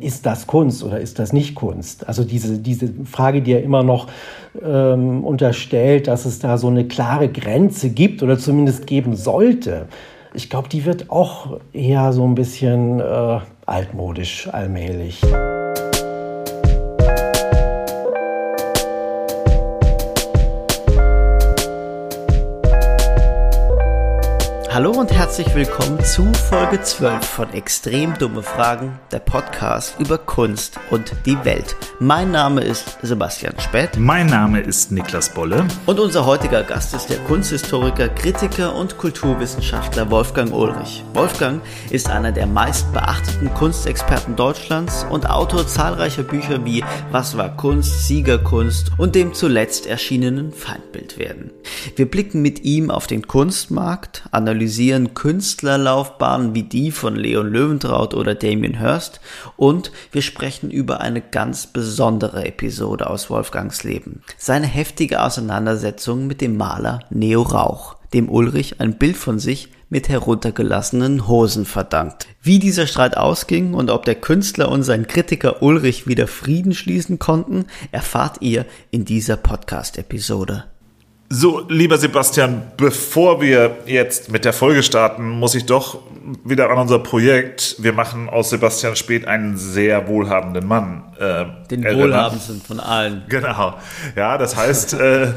ist das Kunst oder ist das nicht Kunst? Also diese, diese Frage, die er immer noch ähm, unterstellt, dass es da so eine klare Grenze gibt oder zumindest geben sollte, ich glaube, die wird auch eher so ein bisschen äh, altmodisch allmählich. Hallo und herzlich willkommen zu Folge 12 von Extrem dumme Fragen, der Podcast über Kunst und die Welt. Mein Name ist Sebastian Spett. Mein Name ist Niklas Bolle. Und unser heutiger Gast ist der Kunsthistoriker, Kritiker und Kulturwissenschaftler Wolfgang Ulrich. Wolfgang ist einer der meist beachteten Kunstexperten Deutschlands und Autor zahlreicher Bücher wie Was war Kunst, Siegerkunst und dem zuletzt erschienenen Feindbild werden. Wir blicken mit ihm auf den Kunstmarkt, analysieren analysieren Künstlerlaufbahnen wie die von Leon Löwentraut oder Damien Hirst und wir sprechen über eine ganz besondere Episode aus Wolfgangs Leben. Seine heftige Auseinandersetzung mit dem Maler Neo Rauch, dem Ulrich ein Bild von sich mit heruntergelassenen Hosen verdankt. Wie dieser Streit ausging und ob der Künstler und sein Kritiker Ulrich wieder Frieden schließen konnten, erfahrt ihr in dieser Podcast-Episode. So, lieber Sebastian, bevor wir jetzt mit der Folge starten, muss ich doch wieder an unser Projekt. Wir machen aus Sebastian Spät einen sehr wohlhabenden Mann. Äh, Den wohlhabendsten von allen. Genau. Ja, das heißt, äh,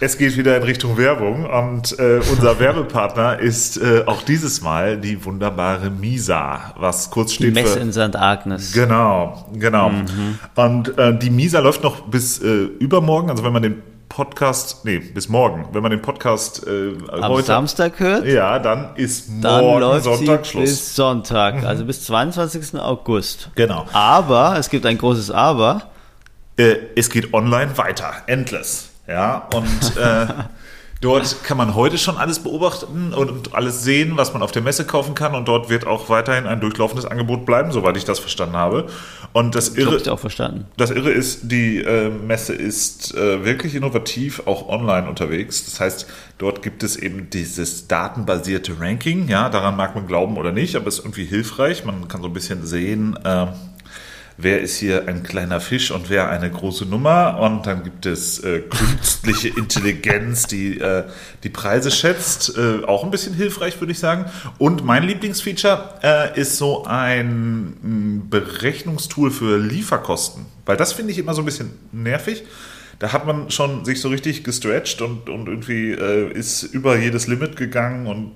es geht wieder in Richtung Werbung und äh, unser Werbepartner ist äh, auch dieses Mal die wunderbare Misa, was kurz steht die Messe für, in St. Agnes. Genau, genau. Mhm. Und äh, die Misa läuft noch bis äh, übermorgen, also wenn man den Podcast, nee, bis morgen. Wenn man den Podcast äh, Am heute, Samstag hört, ja, dann ist dann morgen läuft Sonntag Schluss. Bis Sonntag, also bis 22. August. Genau. Aber es gibt ein großes Aber. Äh, es geht online weiter, endless. Ja, und äh, Dort kann man heute schon alles beobachten und alles sehen, was man auf der Messe kaufen kann. Und dort wird auch weiterhin ein durchlaufendes Angebot bleiben, soweit ich das verstanden habe. Und das Irre, ich auch verstanden. Das Irre ist, die äh, Messe ist äh, wirklich innovativ, auch online unterwegs. Das heißt, dort gibt es eben dieses datenbasierte Ranking. Ja, daran mag man glauben oder nicht, aber es ist irgendwie hilfreich. Man kann so ein bisschen sehen, äh, wer ist hier ein kleiner Fisch und wer eine große Nummer. Und dann gibt es äh, künstliche Intelligenz, die äh, die Preise schätzt. Äh, auch ein bisschen hilfreich, würde ich sagen. Und mein Lieblingsfeature äh, ist so ein Berechnungstool für Lieferkosten. Weil das finde ich immer so ein bisschen nervig da hat man schon sich so richtig gestretched und, und irgendwie äh, ist über jedes Limit gegangen und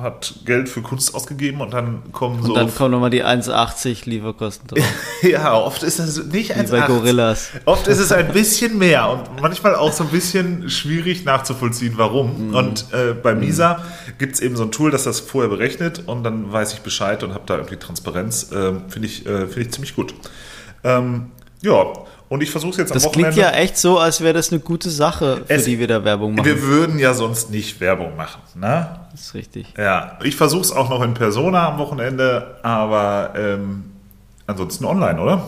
hat Geld für Kunst ausgegeben und dann kommen und so. Und dann kommen nochmal die 1,80 Lieferkosten drauf. ja, oft ist es nicht 1,80. bei Gorillas. Oft ist es ein bisschen mehr und manchmal auch so ein bisschen schwierig nachzuvollziehen, warum. Mhm. Und äh, bei mhm. Misa mhm. gibt es eben so ein Tool, das das vorher berechnet und dann weiß ich Bescheid und habe da irgendwie Transparenz. Äh, Finde ich, äh, find ich ziemlich gut. Ähm, ja, und ich versuche es jetzt am das Wochenende. Das klingt ja echt so, als wäre das eine gute Sache, für es, die wir da Werbung machen. Wir würden ja sonst nicht Werbung machen, ne? Das ist richtig. Ja, ich versuche es auch noch in Persona am Wochenende, aber ähm, ansonsten online, oder?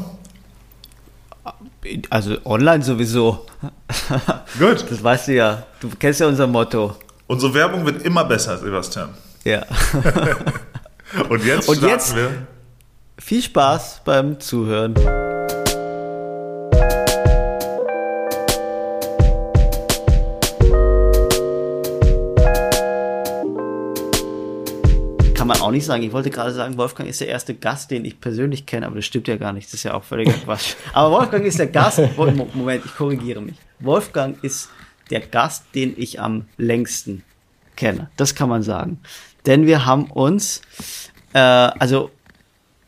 Also online sowieso. Gut. Das weißt du ja. Du kennst ja unser Motto. Unsere Werbung wird immer besser, Sebastian. Ja. Und jetzt Und jetzt wir. Viel Spaß beim Zuhören. Kann man auch nicht sagen. Ich wollte gerade sagen, Wolfgang ist der erste Gast, den ich persönlich kenne, aber das stimmt ja gar nicht. Das ist ja auch völliger Quatsch. Aber Wolfgang ist der Gast. Moment, ich korrigiere mich. Wolfgang ist der Gast, den ich am längsten kenne. Das kann man sagen. Denn wir haben uns, äh, also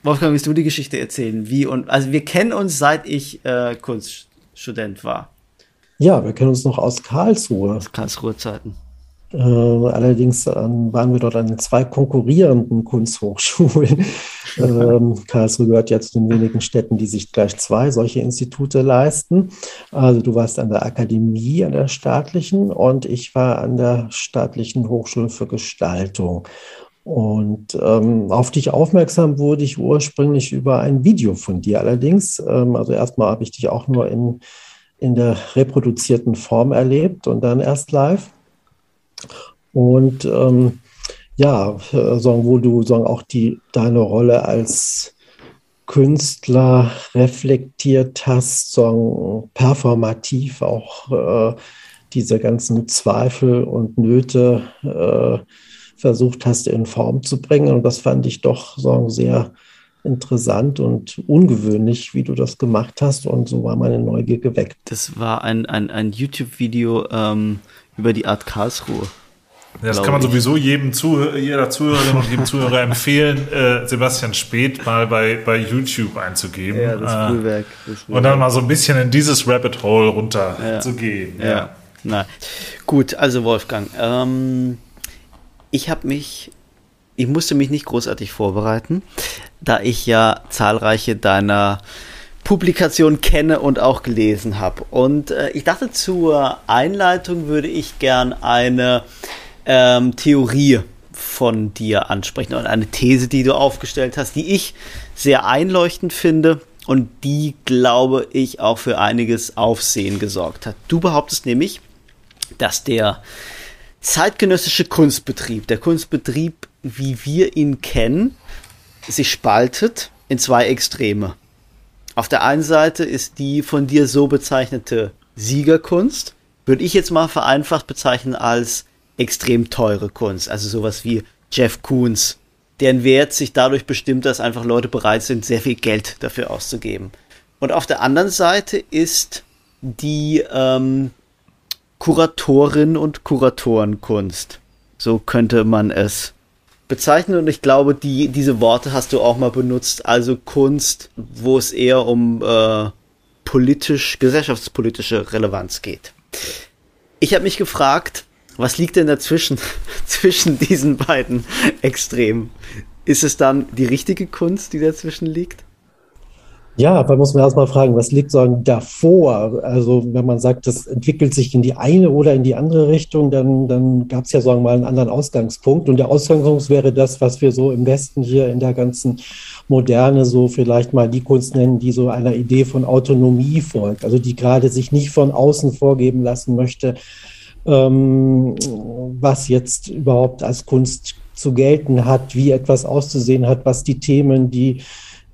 Wolfgang, willst du die Geschichte erzählen? Wie und also wir kennen uns seit ich äh, Kunststudent war. Ja, wir kennen uns noch aus Karlsruhe. Aus Karlsruhe Zeiten. Äh, allerdings ähm, waren wir dort an zwei konkurrierenden Kunsthochschulen. ähm, Karlsruhe gehört ja zu den wenigen Städten, die sich gleich zwei solche Institute leisten. Also du warst an der Akademie, an der staatlichen, und ich war an der staatlichen Hochschule für Gestaltung. Und ähm, auf dich aufmerksam wurde ich ursprünglich über ein Video von dir allerdings. Ähm, also erstmal habe ich dich auch nur in, in der reproduzierten Form erlebt und dann erst live. Und ähm, ja, sagen, wo du sagen, auch die, deine Rolle als Künstler reflektiert hast, so performativ auch äh, diese ganzen Zweifel und Nöte äh, versucht hast, in Form zu bringen. Und das fand ich doch so sehr interessant und ungewöhnlich, wie du das gemacht hast. Und so war meine Neugier geweckt. Das war ein, ein, ein YouTube-Video ähm, über die Art Karlsruhe. Das kann man ich. sowieso jedem Zuhörer, jeder Zuhörerin und jedem Zuhörer empfehlen, äh, Sebastian Speth mal bei, bei YouTube einzugeben. Ja, das äh, Frühwerk, das. Und dann mal so ein bisschen in dieses Rabbit Hole runter ja. zu gehen. Ja. ja. Na, gut, also Wolfgang, ähm, ich habe mich, ich musste mich nicht großartig vorbereiten, da ich ja zahlreiche deiner Publikationen kenne und auch gelesen habe. Und äh, ich dachte, zur Einleitung würde ich gern eine ähm, Theorie von dir ansprechen und eine These, die du aufgestellt hast, die ich sehr einleuchtend finde und die, glaube ich, auch für einiges Aufsehen gesorgt hat. Du behauptest nämlich, dass der zeitgenössische Kunstbetrieb, der Kunstbetrieb, wie wir ihn kennen, sich spaltet in zwei Extreme. Auf der einen Seite ist die von dir so bezeichnete Siegerkunst, würde ich jetzt mal vereinfacht bezeichnen als extrem teure Kunst. Also sowas wie Jeff Koons, deren Wert sich dadurch bestimmt, dass einfach Leute bereit sind, sehr viel Geld dafür auszugeben. Und auf der anderen Seite ist die ähm, Kuratorin und Kuratorenkunst. So könnte man es bezeichnen. Und ich glaube, die, diese Worte hast du auch mal benutzt. Also Kunst, wo es eher um äh, politisch, gesellschaftspolitische Relevanz geht. Ich habe mich gefragt, was liegt denn dazwischen, zwischen diesen beiden Extremen? Ist es dann die richtige Kunst, die dazwischen liegt? Ja, aber muss man erstmal fragen, was liegt so davor? Also wenn man sagt, das entwickelt sich in die eine oder in die andere Richtung, dann, dann gab es ja sagen mal einen anderen Ausgangspunkt. Und der Ausgangspunkt wäre das, was wir so im Westen hier in der ganzen Moderne so vielleicht mal die Kunst nennen, die so einer Idee von Autonomie folgt. Also die gerade sich nicht von außen vorgeben lassen möchte, ähm, was jetzt überhaupt als Kunst zu gelten hat, wie etwas auszusehen hat, was die Themen, die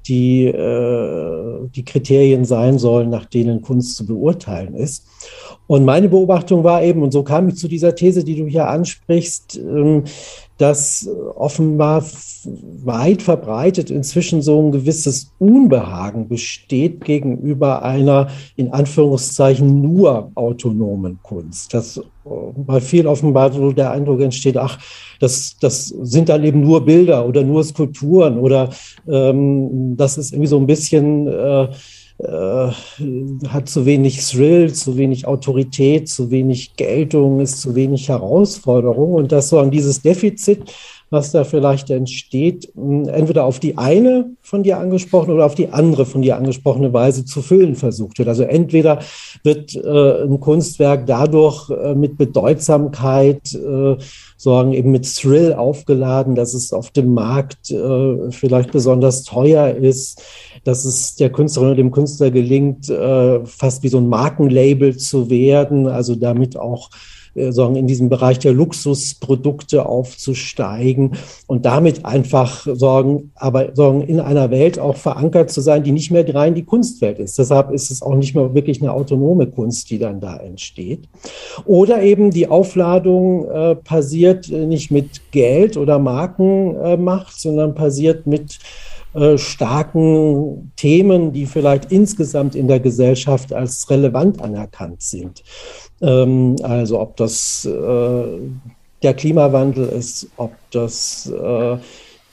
die, äh, die Kriterien sein sollen, nach denen Kunst zu beurteilen ist. Und meine Beobachtung war eben, und so kam ich zu dieser These, die du hier ansprichst, ähm, dass offenbar weit verbreitet inzwischen so ein gewisses Unbehagen besteht gegenüber einer in Anführungszeichen nur autonomen Kunst. Dass äh, viel offenbar so der Eindruck entsteht, ach, das, das sind dann eben nur Bilder oder nur Skulpturen oder ähm, das ist irgendwie so ein bisschen äh, äh, hat zu wenig Thrill, zu wenig Autorität, zu wenig Geltung, ist zu wenig Herausforderung und dass so an dieses Defizit, was da vielleicht entsteht, entweder auf die eine von dir angesprochene oder auf die andere von dir angesprochene Weise zu füllen versucht wird. Also entweder wird äh, ein Kunstwerk dadurch äh, mit Bedeutsamkeit, äh, sagen eben mit Thrill aufgeladen, dass es auf dem Markt äh, vielleicht besonders teuer ist, dass es der Künstlerin oder dem Künstler gelingt, äh, fast wie so ein Markenlabel zu werden, also damit auch sagen, in diesem Bereich der Luxusprodukte aufzusteigen und damit einfach sorgen, aber sorgen, in einer Welt auch verankert zu sein, die nicht mehr rein die Kunstwelt ist. Deshalb ist es auch nicht mehr wirklich eine autonome Kunst, die dann da entsteht. Oder eben die Aufladung äh, passiert nicht mit Geld oder Markenmacht, äh, sondern passiert mit äh, starken Themen, die vielleicht insgesamt in der Gesellschaft als relevant anerkannt sind. Ähm, also ob das äh, der Klimawandel ist, ob das äh,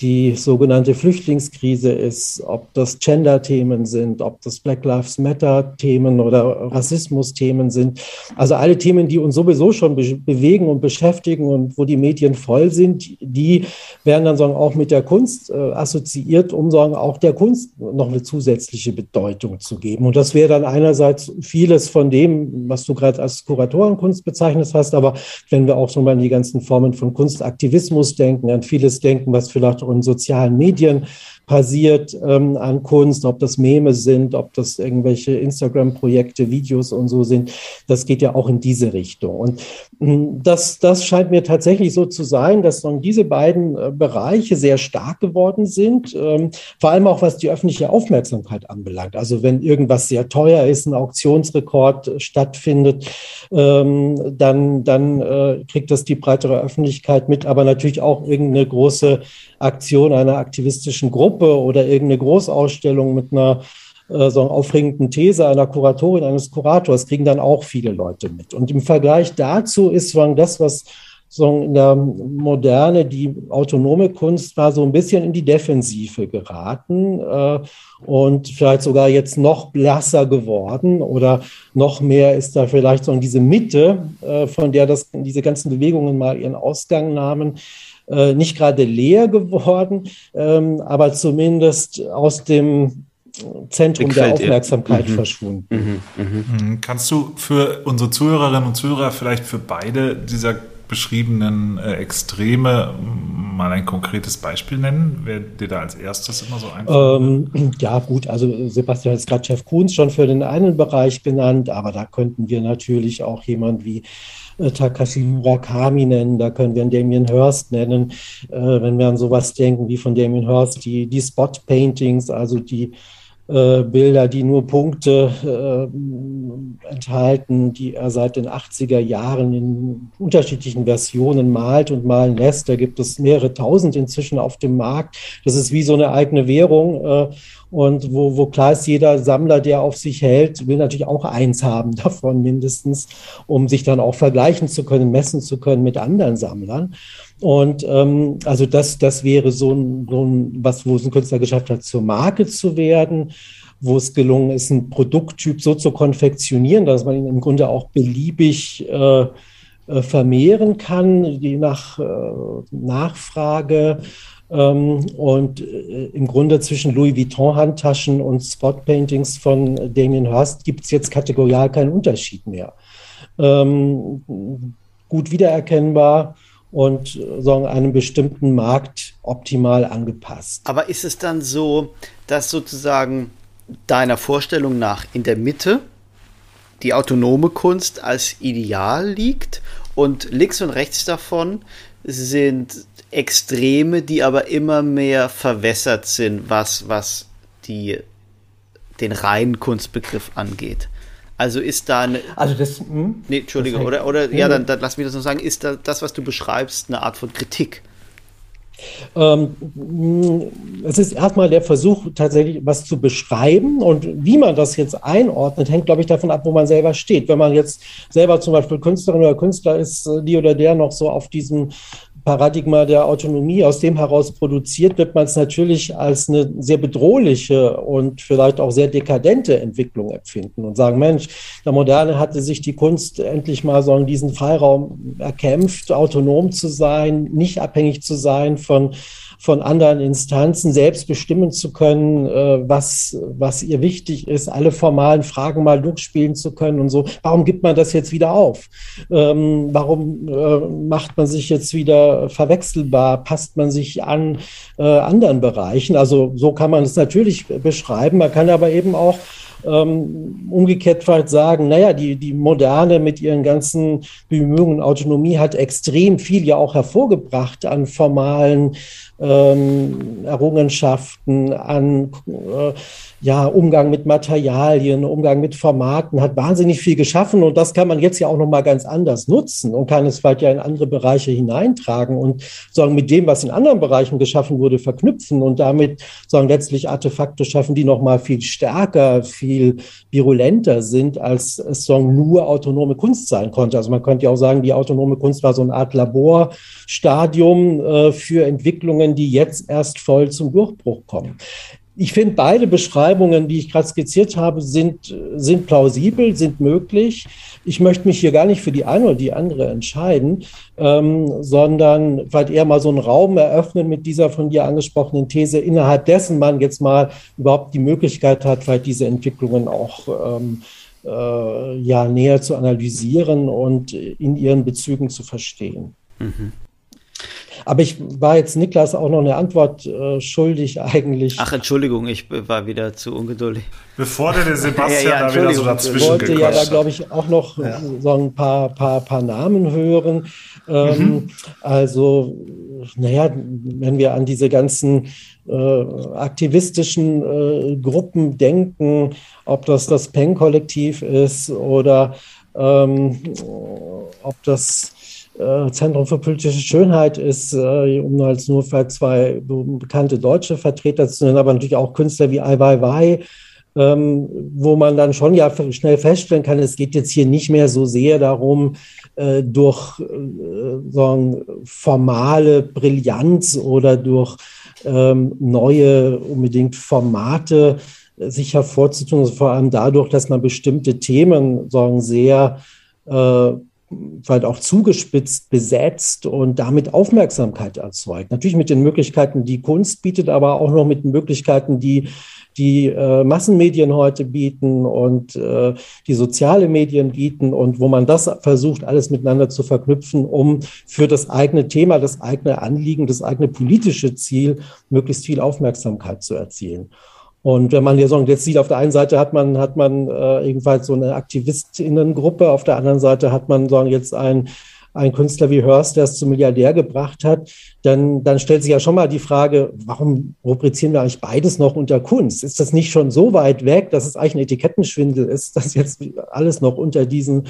die sogenannte Flüchtlingskrise ist, ob das Gender-Themen sind, ob das Black Lives Matter-Themen oder Rassismus-Themen sind. Also alle Themen, die uns sowieso schon be bewegen und beschäftigen und wo die Medien voll sind, die werden dann sagen, auch mit der Kunst äh, assoziiert, um sagen, auch der Kunst noch eine zusätzliche Bedeutung zu geben. Und das wäre dann einerseits vieles von dem, was du gerade als Kuratorenkunst bezeichnet hast, aber wenn wir auch so mal an die ganzen Formen von Kunstaktivismus denken, an vieles denken, was vielleicht in sozialen Medien passiert ähm, an Kunst, ob das Meme sind, ob das irgendwelche Instagram-Projekte, Videos und so sind. Das geht ja auch in diese Richtung. Und hm, das, das scheint mir tatsächlich so zu sein, dass dann diese beiden äh, Bereiche sehr stark geworden sind, ähm, vor allem auch was die öffentliche Aufmerksamkeit anbelangt. Also wenn irgendwas sehr teuer ist, ein Auktionsrekord stattfindet, ähm, dann, dann äh, kriegt das die breitere Öffentlichkeit mit, aber natürlich auch irgendeine große Aktion einer aktivistischen Gruppe oder irgendeine Großausstellung mit einer äh, so einer aufregenden These einer Kuratorin, eines Kurators, kriegen dann auch viele Leute mit. Und im Vergleich dazu ist das, was so in der Moderne die autonome Kunst war so ein bisschen in die Defensive geraten äh, und vielleicht sogar jetzt noch blasser geworden oder noch mehr ist da vielleicht so in diese Mitte, äh, von der das, diese ganzen Bewegungen mal ihren Ausgang nahmen, äh, nicht gerade leer geworden, ähm, aber zumindest aus dem Zentrum der Aufmerksamkeit mhm. verschwunden. Mhm. Mhm. mhm. Kannst du für unsere Zuhörerinnen und Zuhörer vielleicht für beide dieser beschriebenen äh, Extreme mal ein konkretes Beispiel nennen? Wer dir da als erstes immer so einfällt? Ähm, ja, gut, also Sebastian hat gerade Chef Kuhns schon für den einen Bereich genannt, aber da könnten wir natürlich auch jemand wie äh, Takashi Murakami nennen, da können wir einen Damien Hirst nennen, äh, wenn wir an sowas denken wie von Damien Hirst, die, die Spot-Paintings, also die äh, Bilder, die nur Punkte äh, enthalten, die er seit den 80er Jahren in unterschiedlichen Versionen malt und malen lässt. Da gibt es mehrere tausend inzwischen auf dem Markt. Das ist wie so eine eigene Währung. Äh, und wo, wo klar ist, jeder Sammler, der auf sich hält, will natürlich auch eins haben davon mindestens, um sich dann auch vergleichen zu können, messen zu können mit anderen Sammlern. Und ähm, also das, das wäre so ein, so ein, was, wo es ein Künstler geschafft hat, zur Marke zu werden, wo es gelungen ist, einen Produkttyp so zu konfektionieren, dass man ihn im Grunde auch beliebig äh, äh, vermehren kann, je nach äh, Nachfrage. Ähm, und äh, im Grunde zwischen Louis Vuitton-Handtaschen und Spot-Paintings von Damien Hirst gibt es jetzt kategorial keinen Unterschied mehr. Ähm, gut wiedererkennbar und sagen, einem bestimmten Markt optimal angepasst. Aber ist es dann so, dass sozusagen deiner Vorstellung nach in der Mitte die autonome Kunst als Ideal liegt und links und rechts davon sind Extreme, die aber immer mehr verwässert sind, was, was die, den reinen Kunstbegriff angeht? Also ist da eine. Also das. Hm? Nee, Entschuldige, oder, oder ja, dann, dann lass mich das noch sagen, ist da das, was du beschreibst, eine Art von Kritik? Ähm, es ist erstmal der Versuch, tatsächlich was zu beschreiben und wie man das jetzt einordnet, hängt, glaube ich, davon ab, wo man selber steht. Wenn man jetzt selber zum Beispiel Künstlerin oder Künstler ist, die oder der noch so auf diesem Paradigma der Autonomie aus dem heraus produziert, wird man es natürlich als eine sehr bedrohliche und vielleicht auch sehr dekadente Entwicklung empfinden und sagen, Mensch, der Moderne hatte sich die Kunst endlich mal so in diesen Freiraum erkämpft, autonom zu sein, nicht abhängig zu sein von von anderen Instanzen selbst bestimmen zu können, äh, was, was ihr wichtig ist, alle formalen Fragen mal durchspielen zu können und so. Warum gibt man das jetzt wieder auf? Ähm, warum äh, macht man sich jetzt wieder verwechselbar? Passt man sich an äh, anderen Bereichen? Also so kann man es natürlich beschreiben. Man kann aber eben auch ähm, umgekehrt vielleicht sagen, naja, die, die Moderne mit ihren ganzen Bemühungen, Autonomie hat extrem viel ja auch hervorgebracht an formalen ähm, Errungenschaften, an äh, ja, Umgang mit Materialien, Umgang mit Formaten, hat wahnsinnig viel geschaffen und das kann man jetzt ja auch nochmal ganz anders nutzen und kann es vielleicht ja in andere Bereiche hineintragen und sagen, mit dem, was in anderen Bereichen geschaffen wurde, verknüpfen und damit sagen, letztlich Artefakte schaffen, die nochmal viel stärker, viel virulenter sind, als es sagen, nur autonome Kunst sein konnte. Also man könnte ja auch sagen, die autonome Kunst war so eine Art Laborstadium äh, für Entwicklungen, die jetzt erst voll zum Durchbruch kommen. Ich finde, beide Beschreibungen, die ich gerade skizziert habe, sind, sind plausibel, sind möglich. Ich möchte mich hier gar nicht für die eine oder die andere entscheiden, ähm, sondern vielleicht eher mal so einen Raum eröffnen mit dieser von dir angesprochenen These, innerhalb dessen man jetzt mal überhaupt die Möglichkeit hat, vielleicht diese Entwicklungen auch ähm, äh, ja, näher zu analysieren und in ihren Bezügen zu verstehen. Mhm. Aber ich war jetzt Niklas auch noch eine Antwort äh, schuldig eigentlich. Ach, Entschuldigung, ich war wieder zu ungeduldig. Bevor der, der Sebastian ja, ja, da wieder so dazwischen Ich wollte ja da, glaube ich, auch noch ja. so ein paar, paar, paar Namen hören. Ähm, mhm. Also, naja, wenn wir an diese ganzen äh, aktivistischen äh, Gruppen denken, ob das das PEN-Kollektiv ist oder ähm, ob das äh, Zentrum für politische Schönheit ist, äh, um als nur zwei bekannte deutsche Vertreter zu nennen, aber natürlich auch Künstler wie Ai Weiwei, ähm, wo man dann schon ja schnell feststellen kann, es geht jetzt hier nicht mehr so sehr darum, äh, durch so formale Brillanz oder durch ähm, neue unbedingt Formate sich hervorzutun, vor allem dadurch, dass man bestimmte Themen sagen, sehr vielleicht auch zugespitzt besetzt und damit Aufmerksamkeit erzeugt. Natürlich mit den Möglichkeiten, die Kunst bietet, aber auch noch mit den Möglichkeiten, die die äh, Massenmedien heute bieten und äh, die soziale Medien bieten und wo man das versucht, alles miteinander zu verknüpfen, um für das eigene Thema, das eigene Anliegen, das eigene politische Ziel möglichst viel Aufmerksamkeit zu erzielen. Und wenn man jetzt sieht, auf der einen Seite hat man, hat man äh, ebenfalls so eine Aktivistinnengruppe, auf der anderen Seite hat man sagen jetzt ein ein Künstler wie Hurst, der es zum Milliardär gebracht hat, dann, dann stellt sich ja schon mal die Frage, warum rubrizieren wir eigentlich beides noch unter Kunst? Ist das nicht schon so weit weg, dass es eigentlich ein Etikettenschwindel ist, das jetzt alles noch unter diesen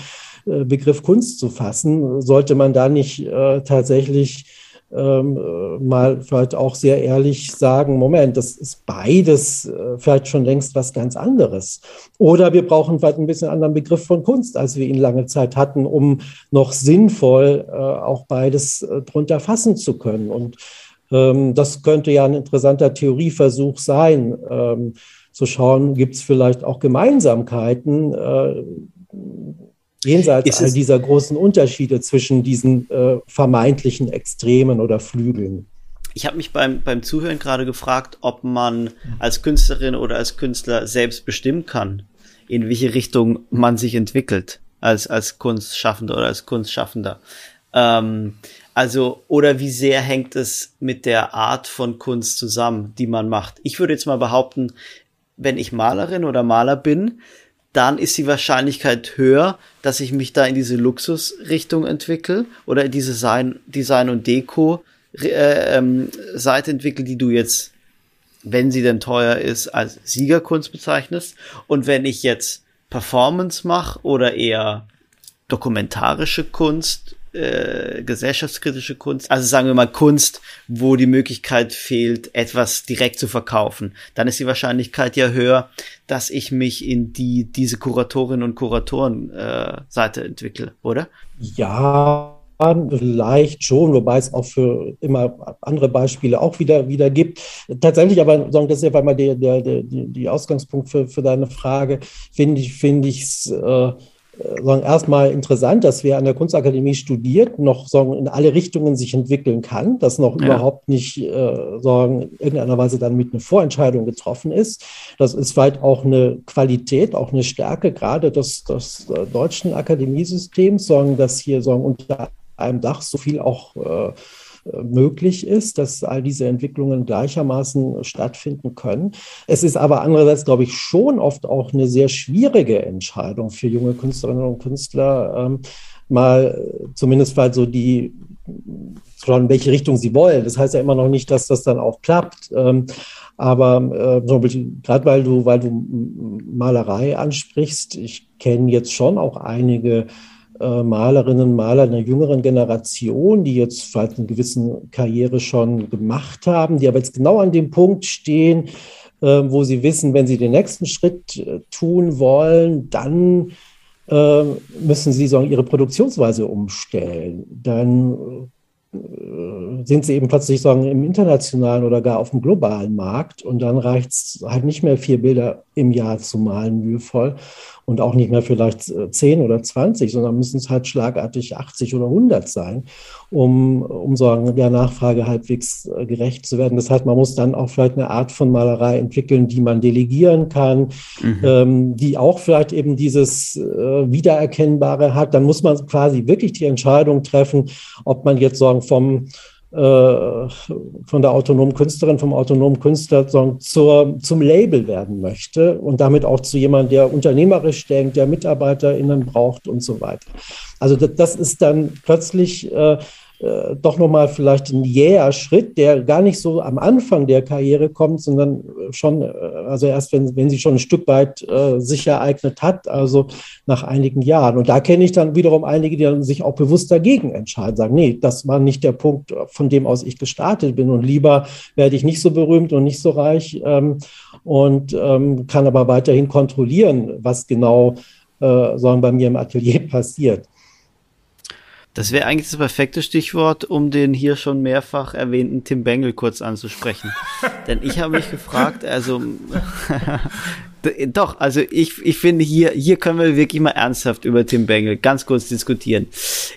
äh, Begriff Kunst zu fassen? Sollte man da nicht äh, tatsächlich ähm, äh, mal vielleicht auch sehr ehrlich sagen, Moment, das ist beides äh, vielleicht schon längst was ganz anderes. Oder wir brauchen vielleicht ein bisschen anderen Begriff von Kunst, als wir ihn lange Zeit hatten, um noch sinnvoll äh, auch beides äh, drunter fassen zu können. Und ähm, das könnte ja ein interessanter Theorieversuch sein, ähm, zu schauen, gibt es vielleicht auch Gemeinsamkeiten äh, jenseits all dieser großen Unterschiede zwischen diesen äh, vermeintlichen Extremen oder Flügeln. Ich habe mich beim, beim Zuhören gerade gefragt, ob man als Künstlerin oder als Künstler selbst bestimmen kann, in welche Richtung man sich entwickelt, als, als Kunstschaffender oder als Kunstschaffender. Ähm, also, oder wie sehr hängt es mit der Art von Kunst zusammen, die man macht? Ich würde jetzt mal behaupten, wenn ich Malerin oder Maler bin, dann ist die Wahrscheinlichkeit höher, dass ich mich da in diese Luxusrichtung entwickle oder in diese Design, Design und Deko äh, ähm, Seite entwickle, die du jetzt, wenn sie denn teuer ist, als Siegerkunst bezeichnest. Und wenn ich jetzt Performance mache oder eher dokumentarische Kunst äh, gesellschaftskritische Kunst, also sagen wir mal Kunst, wo die Möglichkeit fehlt, etwas direkt zu verkaufen, dann ist die Wahrscheinlichkeit ja höher, dass ich mich in die diese Kuratorinnen und Kuratoren äh, Seite entwickle, oder? Ja, Vielleicht schon, wobei es auch für immer andere Beispiele auch wieder, wieder gibt. Tatsächlich aber, sagen, das ist ja mal der, der, der, die Ausgangspunkt für, für deine Frage, finde ich, finde ich es äh, sagen, erstmal interessant, dass wer an der Kunstakademie studiert, noch sagen, in alle Richtungen sich entwickeln kann, dass noch ja. überhaupt nicht äh, sagen, in irgendeiner Weise dann mit einer Vorentscheidung getroffen ist. Das ist weit auch eine Qualität, auch eine Stärke gerade des, des äh, deutschen Akademiesystems, sagen, dass hier sagen, unter einem Dach so viel auch äh, möglich ist, dass all diese Entwicklungen gleichermaßen stattfinden können. Es ist aber andererseits, glaube ich, schon oft auch eine sehr schwierige Entscheidung für junge Künstlerinnen und Künstler, ähm, mal zumindest weil so die schauen, in welche Richtung sie wollen. Das heißt ja immer noch nicht, dass das dann auch klappt. Ähm, aber äh, gerade weil du, weil du Malerei ansprichst, ich kenne jetzt schon auch einige Malerinnen und Maler einer jüngeren Generation, die jetzt vielleicht eine gewisse Karriere schon gemacht haben, die aber jetzt genau an dem Punkt stehen, äh, wo sie wissen, wenn sie den nächsten Schritt äh, tun wollen, dann müssen sie sagen, ihre Produktionsweise umstellen. Dann sind sie eben plötzlich sagen, im internationalen oder gar auf dem globalen Markt und dann reicht es halt nicht mehr vier Bilder im Jahr zu malen, mühevoll und auch nicht mehr vielleicht 10 äh, oder 20, sondern müssen es halt schlagartig 80 oder 100 sein, um, um sagen, der Nachfrage halbwegs äh, gerecht zu werden. Das heißt, man muss dann auch vielleicht eine Art von Malerei entwickeln, die man delegieren kann, mhm. ähm, die auch vielleicht eben dieses äh, Wiedererkennbare hat. Dann muss man quasi wirklich die Entscheidung treffen, ob man jetzt sagen vom von der autonomen Künstlerin, vom autonomen Künstler zur, zum Label werden möchte und damit auch zu jemandem, der unternehmerisch denkt, der MitarbeiterInnen braucht und so weiter. Also das, das ist dann plötzlich äh, äh, doch nochmal vielleicht ein jäher Schritt, der gar nicht so am Anfang der Karriere kommt, sondern schon, äh, also erst wenn, wenn sie schon ein Stück weit äh, sich ereignet hat, also nach einigen Jahren. Und da kenne ich dann wiederum einige, die dann sich auch bewusst dagegen entscheiden, sagen, nee, das war nicht der Punkt, von dem aus ich gestartet bin und lieber werde ich nicht so berühmt und nicht so reich ähm, und ähm, kann aber weiterhin kontrollieren, was genau äh, sondern bei mir im Atelier passiert. Das wäre eigentlich das perfekte Stichwort, um den hier schon mehrfach erwähnten Tim Bengel kurz anzusprechen. Denn ich habe mich gefragt, also doch, also ich, ich finde hier, hier können wir wirklich mal ernsthaft über Tim Bengel ganz kurz diskutieren.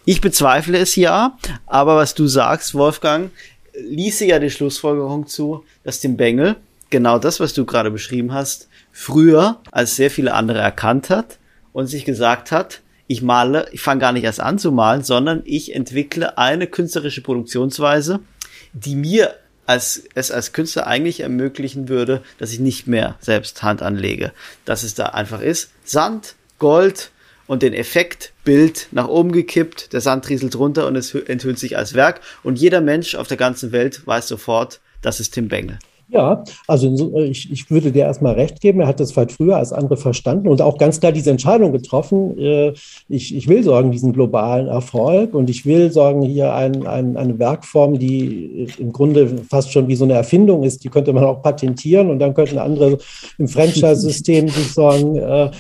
Ich bezweifle es ja, aber was du sagst, Wolfgang, ließe ja die Schlussfolgerung zu, dass Tim Bengel genau das, was du gerade beschrieben hast, früher als sehr viele andere erkannt hat und sich gesagt hat, ich male, ich fange gar nicht erst an zu malen, sondern ich entwickle eine künstlerische Produktionsweise, die mir als, es als Künstler eigentlich ermöglichen würde, dass ich nicht mehr selbst Hand anlege. Dass es da einfach ist. Sand, Gold und den Effekt, Bild nach oben gekippt, der Sand rieselt runter und es enthüllt sich als Werk. Und jeder Mensch auf der ganzen Welt weiß sofort, das ist Tim Bengel. Ja, also äh, ich, ich würde dir erstmal recht geben. Er hat das weit früher als andere verstanden und auch ganz klar diese Entscheidung getroffen. Äh, ich, ich will sorgen, diesen globalen Erfolg und ich will sorgen, hier ein, ein, eine Werkform, die im Grunde fast schon wie so eine Erfindung ist, die könnte man auch patentieren und dann könnten andere im Franchise-System sich sagen, äh,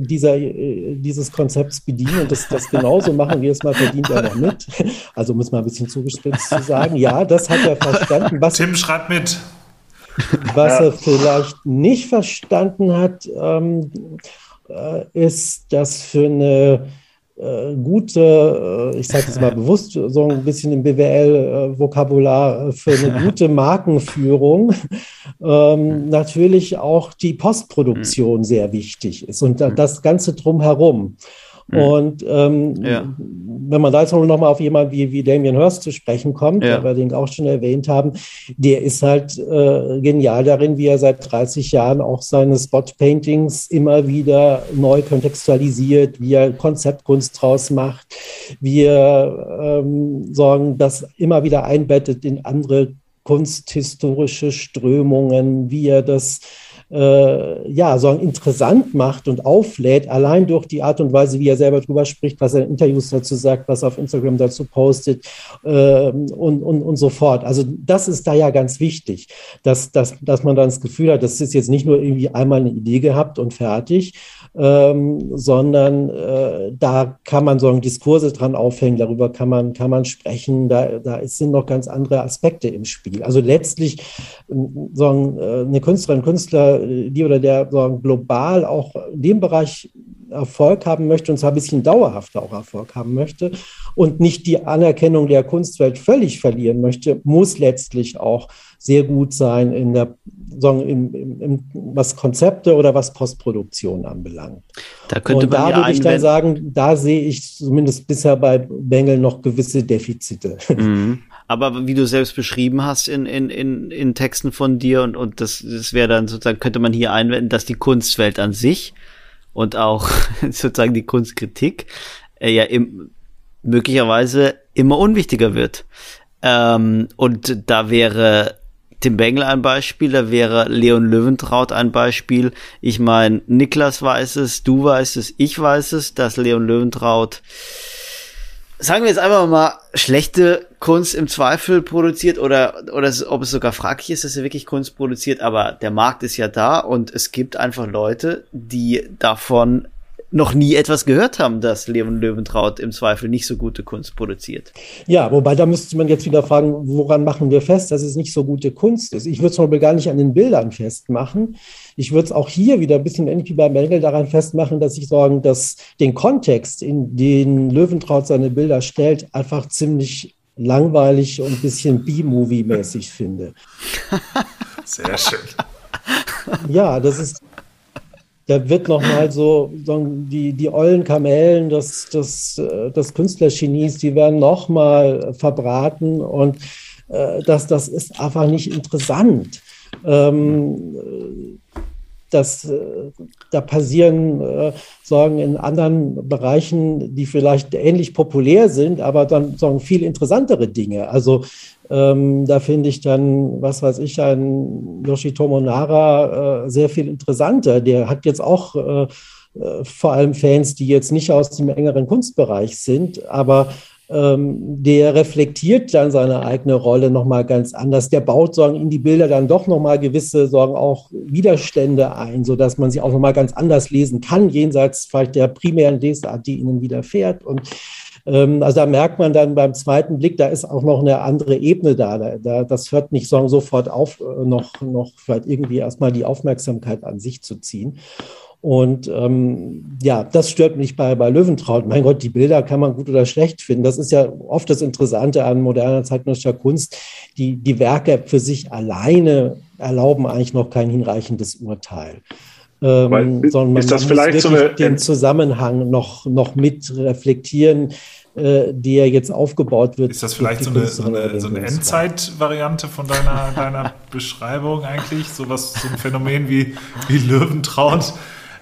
dieser, dieses Konzepts bedienen und das, das genauso machen. Jedes Mal verdient er noch mit. Also muss man ein bisschen zugespitzt zu sagen. Ja, das hat er verstanden. Was, Tim schreibt mit. Was ja. er vielleicht nicht verstanden hat, ähm, äh, ist, dass für eine äh, gute, äh, ich sage es mal bewusst, so ein bisschen im BWL-Vokabular, äh, für eine gute Markenführung ähm, natürlich auch die Postproduktion mhm. sehr wichtig ist und das Ganze drumherum. Mhm. Und ähm, ja. wenn man da jetzt noch mal auf jemanden wie, wie Damien Hirst zu sprechen kommt, ja. der wir den auch schon erwähnt haben, der ist halt äh, genial darin, wie er seit 30 Jahren auch seine Spot-Paintings immer wieder neu kontextualisiert, wie er Konzeptkunst draus macht, wie er ähm, sorgen, das immer wieder einbettet in andere kunsthistorische Strömungen, wie er das äh, ja, so interessant macht und auflädt, allein durch die Art und Weise, wie er selber drüber spricht, was er in Interviews dazu sagt, was er auf Instagram dazu postet äh, und, und, und so fort. Also das ist da ja ganz wichtig, dass, dass, dass man dann das Gefühl hat, das ist jetzt nicht nur irgendwie einmal eine Idee gehabt und fertig, ähm, sondern äh, da kann man so Diskurse dran aufhängen, darüber kann man, kann man sprechen, da, da sind noch ganz andere Aspekte im Spiel. Also letztlich so äh, eine Künstlerin, Künstler, die oder der so global auch in dem Bereich Erfolg haben möchte und zwar ein bisschen dauerhafter auch Erfolg haben möchte und nicht die Anerkennung der Kunstwelt völlig verlieren möchte, muss letztlich auch sehr gut sein in der, sagen, im, im, im, was Konzepte oder was Postproduktion anbelangt. Da könnte und man da würde ich dann sagen, da sehe ich zumindest bisher bei Bengel noch gewisse Defizite. Mhm. Aber wie du selbst beschrieben hast in, in, in, in Texten von dir und, und das, das wäre dann sozusagen, könnte man hier einwenden, dass die Kunstwelt an sich und auch sozusagen die Kunstkritik äh, ja im, möglicherweise immer unwichtiger wird. Ähm, und da wäre Tim Bengel ein Beispiel, da wäre Leon Löwentraut ein Beispiel. Ich meine, Niklas weiß es, du weißt es, ich weiß es, dass Leon Löwentraut sagen wir jetzt einfach mal, schlechte Kunst im Zweifel produziert oder, oder ob es sogar fraglich ist, dass er wirklich Kunst produziert, aber der Markt ist ja da und es gibt einfach Leute, die davon noch nie etwas gehört haben, dass Leon Löwentraut im Zweifel nicht so gute Kunst produziert. Ja, wobei da müsste man jetzt wieder fragen, woran machen wir fest, dass es nicht so gute Kunst ist? Ich würde es Beispiel gar nicht an den Bildern festmachen. Ich würde es auch hier wieder ein bisschen ähnlich wie bei Mengel daran festmachen, dass ich sagen, dass den Kontext, in den Löwentraut seine Bilder stellt, einfach ziemlich langweilig und ein bisschen B-Movie-mäßig finde. Sehr schön. Ja, das ist, da wird nochmal so, so die, die ollen Kamellen des, des, des Künstlergenies, die werden nochmal verbraten und äh, das, das ist einfach nicht interessant. Ähm, das, äh, da passieren äh, sagen in anderen Bereichen, die vielleicht ähnlich populär sind, aber dann sagen viel interessantere Dinge. Also ähm, da finde ich dann, was weiß ich, ein Yoshitomo Nara äh, sehr viel interessanter. Der hat jetzt auch äh, äh, vor allem Fans, die jetzt nicht aus dem engeren Kunstbereich sind, aber der reflektiert dann seine eigene Rolle nochmal ganz anders. Der baut sagen, in die Bilder dann doch nochmal gewisse sagen, auch Widerstände ein, sodass man sie auch nochmal ganz anders lesen kann, jenseits vielleicht der primären Lesart, die ihnen widerfährt. Und ähm, also da merkt man dann beim zweiten Blick, da ist auch noch eine andere Ebene da. da das hört nicht sagen, sofort auf, äh, noch, noch vielleicht irgendwie erstmal die Aufmerksamkeit an sich zu ziehen. Und ähm, ja, das stört mich bei, bei Löwentraut. Mein Gott, die Bilder kann man gut oder schlecht finden. Das ist ja oft das Interessante an moderner zeitgenössischer Kunst. Die, die Werke für sich alleine erlauben eigentlich noch kein hinreichendes Urteil. Ähm, sondern ist das vielleicht so eine, den Zusammenhang noch, noch mit reflektieren, äh, der jetzt aufgebaut wird. Ist das vielleicht so eine, so eine, so eine Endzeit-Variante von deiner, deiner Beschreibung eigentlich? So was, so ein Phänomen wie, wie Löwentraut?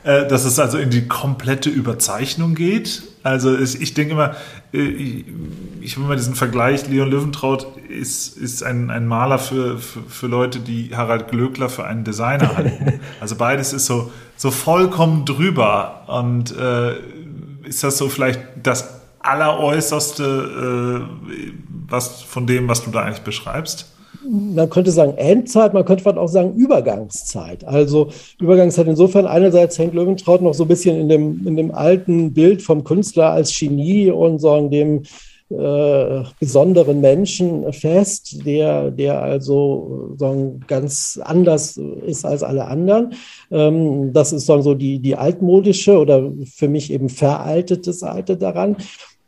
Äh, dass es also in die komplette Überzeichnung geht. Also ich denke immer, äh, ich habe immer diesen Vergleich, Leon Löwentraut ist, ist ein, ein Maler für, für, für Leute, die Harald Glöckler für einen Designer halten. Also beides ist so, so vollkommen drüber. Und äh, ist das so vielleicht das Alleräußerste äh, was, von dem, was du da eigentlich beschreibst? Man könnte sagen Endzeit, man könnte auch sagen Übergangszeit. Also Übergangszeit insofern, einerseits hängt Löwentraut noch so ein bisschen in dem, in dem alten Bild vom Künstler als Genie und sagen dem äh, besonderen Menschen fest, der, der also sagen, ganz anders ist als alle anderen. Ähm, das ist so die, die altmodische oder für mich eben veraltete Seite daran.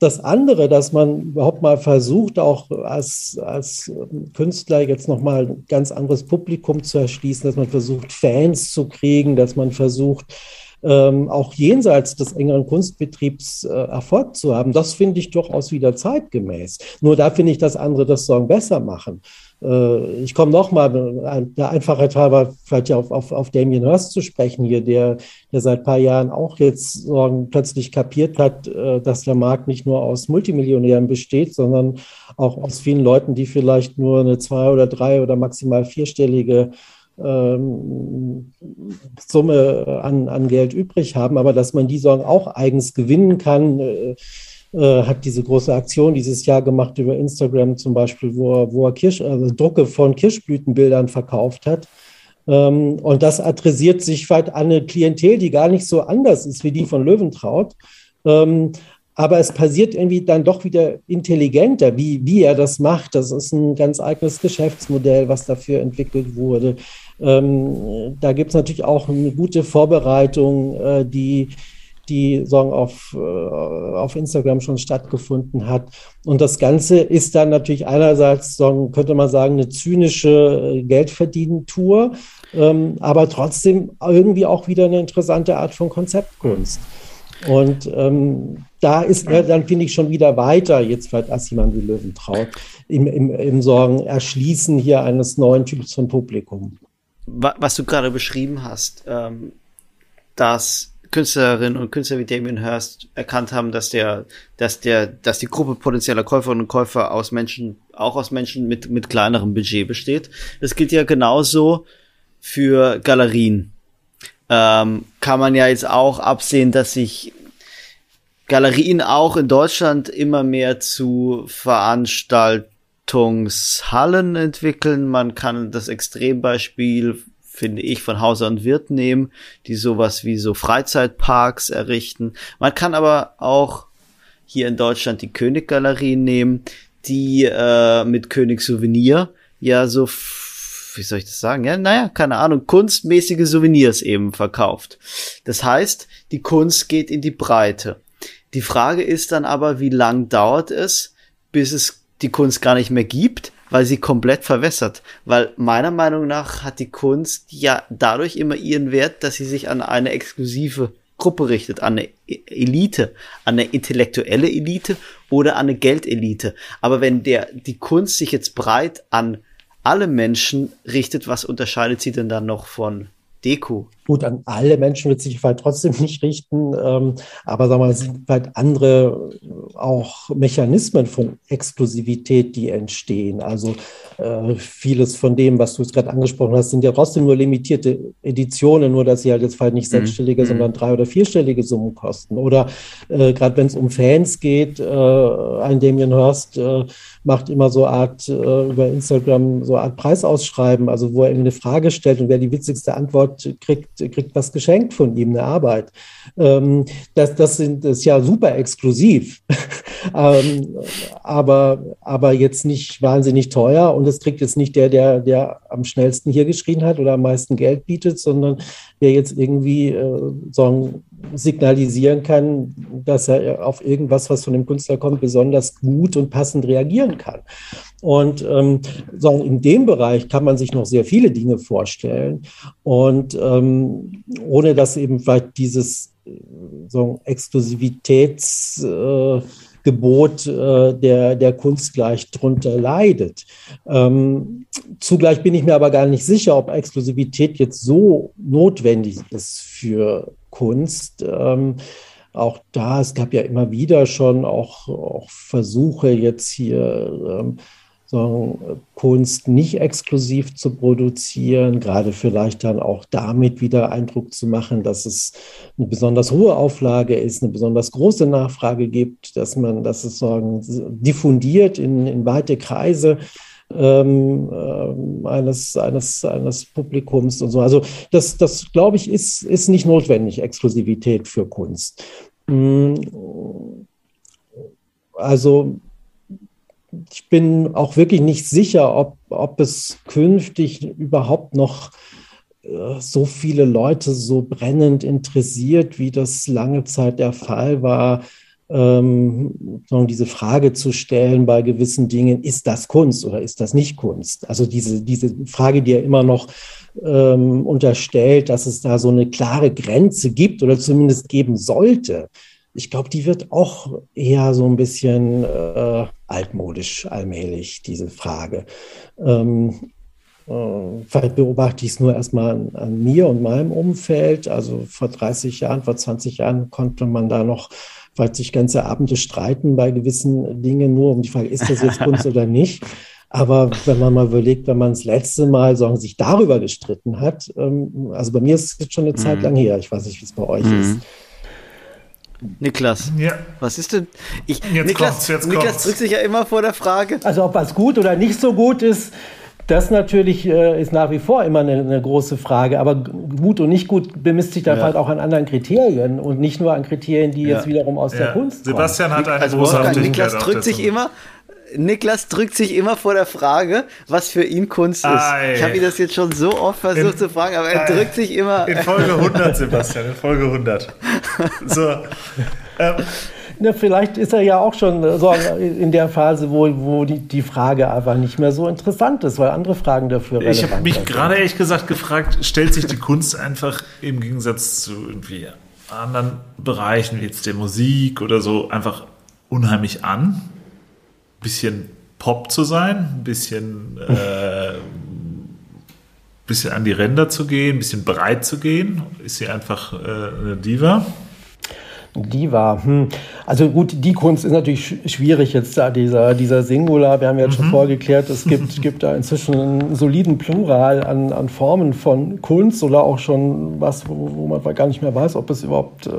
Das andere, dass man überhaupt mal versucht, auch als, als Künstler jetzt nochmal ein ganz anderes Publikum zu erschließen, dass man versucht, Fans zu kriegen, dass man versucht, ähm, auch jenseits des engeren Kunstbetriebs äh, Erfolg zu haben, das finde ich durchaus wieder zeitgemäß. Nur da finde ich, dass andere das Song besser machen. Äh, ich komme nochmal, der Einfachheit halber, vielleicht ja auf, auf, auf Damien Hirst zu sprechen hier, der, der seit paar Jahren auch jetzt plötzlich kapiert hat, äh, dass der Markt nicht nur aus Multimillionären besteht, sondern auch aus vielen Leuten, die vielleicht nur eine zwei- oder drei- oder maximal vierstellige ähm, Summe an, an Geld übrig haben, aber dass man die Sorgen auch eigens gewinnen kann, äh, hat diese große Aktion dieses Jahr gemacht über Instagram zum Beispiel, wo er, wo er Kirsch, also Drucke von Kirschblütenbildern verkauft hat. Ähm, und das adressiert sich weit an eine Klientel, die gar nicht so anders ist wie die von Löwentraut. Ähm, aber es passiert irgendwie dann doch wieder intelligenter, wie, wie er das macht. Das ist ein ganz eigenes Geschäftsmodell, was dafür entwickelt wurde. Ähm, da gibt es natürlich auch eine gute Vorbereitung, äh, die, die sagen, auf, äh, auf Instagram schon stattgefunden hat. Und das Ganze ist dann natürlich einerseits, sagen, könnte man sagen, eine zynische äh, Geldverdienen-Tour, ähm, aber trotzdem irgendwie auch wieder eine interessante Art von Konzeptkunst. Und ähm, da ist er dann, finde ich, schon wieder weiter, jetzt vielleicht als jemand wie Löwentraut, im, im, im Sorgen Erschließen hier eines neuen Typs von Publikum. Was du gerade beschrieben hast, ähm, dass Künstlerinnen und Künstler wie Damien Hirst erkannt haben, dass der, dass der, dass die Gruppe potenzieller Käuferinnen und Käufer aus Menschen, auch aus Menschen mit, mit kleinerem Budget besteht. Das gilt ja genauso für Galerien. Ähm, kann man ja jetzt auch absehen, dass sich Galerien auch in Deutschland immer mehr zu Veranstaltungshallen entwickeln. Man kann das Extrembeispiel finde ich, von Hauser und Wirt nehmen, die sowas wie so Freizeitparks errichten. Man kann aber auch hier in Deutschland die Königgalerie nehmen, die äh, mit König Souvenir ja so, wie soll ich das sagen? Ja, naja, keine Ahnung, kunstmäßige Souvenirs eben verkauft. Das heißt, die Kunst geht in die Breite. Die Frage ist dann aber, wie lang dauert es, bis es die Kunst gar nicht mehr gibt, weil sie komplett verwässert. Weil meiner Meinung nach hat die Kunst ja dadurch immer ihren Wert, dass sie sich an eine exklusive Gruppe richtet, an eine e-, Elite, an eine intellektuelle Elite oder an eine Geldelite. Aber wenn der, die Kunst sich jetzt breit an alle Menschen richtet, was unterscheidet sie denn dann noch von Deko? Gut, an alle Menschen wird sich vielleicht trotzdem nicht richten, ähm, aber sagen wir mal, es sind halt andere äh, auch Mechanismen von Exklusivität, die entstehen. Also äh, vieles von dem, was du jetzt gerade angesprochen hast, sind ja trotzdem nur limitierte Editionen, nur dass sie halt jetzt vielleicht nicht mhm. sechsstellige, mhm. sondern drei- oder vierstellige Summen kosten. Oder äh, gerade wenn es um Fans geht, äh, ein Damien Hirst äh, macht immer so Art äh, über Instagram so Art Preisausschreiben, also wo er eine Frage stellt und wer die witzigste Antwort kriegt, kriegt was geschenkt von ihm, eine Arbeit. Ähm, das, das, sind, das ist ja super exklusiv, ähm, aber, aber jetzt nicht wahnsinnig teuer und das kriegt jetzt nicht der, der, der am schnellsten hier geschrien hat oder am meisten Geld bietet, sondern der jetzt irgendwie äh, so signalisieren kann, dass er auf irgendwas, was von dem Künstler kommt, besonders gut und passend reagieren kann. Und ähm, so in dem Bereich kann man sich noch sehr viele Dinge vorstellen. Und ähm, ohne dass eben vielleicht dieses so Exklusivitätsgebot äh, der, der Kunst gleich drunter leidet. Ähm, zugleich bin ich mir aber gar nicht sicher, ob Exklusivität jetzt so notwendig ist für Kunst. Ähm, auch da, es gab ja immer wieder schon auch, auch Versuche jetzt hier ähm, so Kunst nicht exklusiv zu produzieren, gerade vielleicht dann auch damit wieder Eindruck zu machen, dass es eine besonders hohe Auflage ist, eine besonders große Nachfrage gibt, dass man, dass es sagen, diffundiert in, in weite Kreise ähm, äh, eines, eines, eines Publikums und so. Also das, das glaube ich, ist, ist nicht notwendig, Exklusivität für Kunst. Mm. Also ich bin auch wirklich nicht sicher, ob, ob es künftig überhaupt noch äh, so viele Leute so brennend interessiert, wie das lange Zeit der Fall war, ähm, diese Frage zu stellen bei gewissen Dingen, ist das Kunst oder ist das nicht Kunst? Also diese, diese Frage, die ja immer noch ähm, unterstellt, dass es da so eine klare Grenze gibt oder zumindest geben sollte ich glaube, die wird auch eher so ein bisschen äh, altmodisch allmählich, diese Frage. Ähm, äh, vielleicht beobachte ich es nur erstmal an, an, mir und meinem Umfeld. Also vor 30 Jahren, vor 20 Jahren konnte man da noch vielleicht sich ganze Abende streiten bei gewissen Dingen, nur um die Frage, ist das jetzt Kunst oder nicht? Aber wenn man mal überlegt, wenn man das letzte Mal sagen, sich darüber gestritten hat, ähm, also bei mir ist es jetzt schon eine Zeit mhm. lang her, ich weiß nicht, wie es bei euch mhm. ist. Niklas, ja. was ist denn? Ich, jetzt Niklas, kommt's, jetzt Niklas kommt's. drückt sich ja immer vor der Frage. Also ob was gut oder nicht so gut ist, das natürlich äh, ist nach wie vor immer eine, eine, große Frage. Aber gut und nicht gut bemisst sich dann ja. halt auch an anderen Kriterien und nicht nur an Kriterien, die ja. jetzt wiederum aus der Kunst kommen. Sebastian hat eine also großartige Niklas drückt sich immer Niklas drückt sich immer vor der Frage, was für ihn Kunst ist. Ei. Ich habe ihn das jetzt schon so oft versucht in, zu fragen, aber er ei. drückt sich immer. In Folge 100, Sebastian, in Folge 100. So. Ähm. Ne, vielleicht ist er ja auch schon so in der Phase, wo, wo die, die Frage einfach nicht mehr so interessant ist, weil andere Fragen dafür relevant Ich habe mich gerade ehrlich gesagt gefragt, stellt sich die Kunst einfach im Gegensatz zu irgendwie anderen Bereichen, wie jetzt der Musik oder so, einfach unheimlich an? Bisschen Pop zu sein, ein bisschen, äh, bisschen an die Ränder zu gehen, ein bisschen breit zu gehen. Ist sie einfach äh, eine Diva? Diva. Hm. Also gut, die Kunst ist natürlich schwierig jetzt da, dieser, dieser Singular. Wir haben ja mhm. schon vorgeklärt, es gibt, gibt da inzwischen einen soliden Plural an, an Formen von Kunst oder auch schon was, wo, wo man gar nicht mehr weiß, ob es überhaupt äh,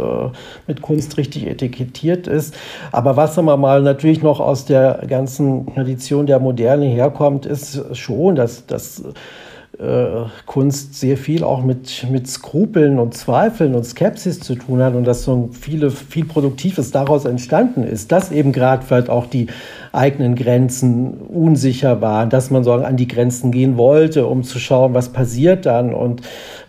mit Kunst richtig etikettiert ist. Aber was wir mal natürlich noch aus der ganzen Tradition der Moderne herkommt, ist schon, dass, dass äh, Kunst sehr viel auch mit, mit Skrupeln und Zweifeln und Skepsis zu tun hat und dass so viele, viel Produktives daraus entstanden ist, dass eben gerade vielleicht auch die eigenen Grenzen unsicher waren, dass man so an die Grenzen gehen wollte, um zu schauen, was passiert dann und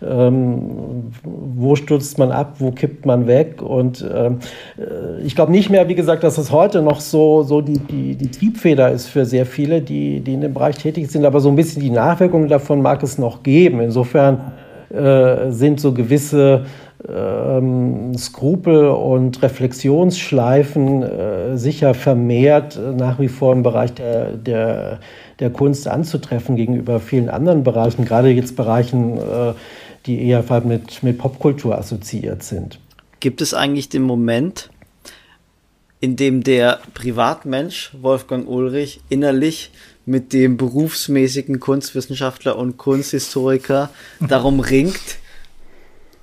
ähm, wo stürzt man ab, wo kippt man weg. Und ähm, äh, ich glaube nicht mehr, wie gesagt, dass es heute noch so, so die, die, die Triebfeder ist für sehr viele, die, die in dem Bereich tätig sind. Aber so ein bisschen die Nachwirkungen davon mag es noch geben. Insofern äh, sind so gewisse ähm, Skrupel und Reflexionsschleifen äh, sicher vermehrt nach wie vor im Bereich der, der, der Kunst anzutreffen gegenüber vielen anderen Bereichen, gerade jetzt Bereichen, äh, die eher mit, mit Popkultur assoziiert sind. Gibt es eigentlich den Moment, in dem der Privatmensch Wolfgang Ulrich innerlich mit dem berufsmäßigen Kunstwissenschaftler und Kunsthistoriker darum ringt,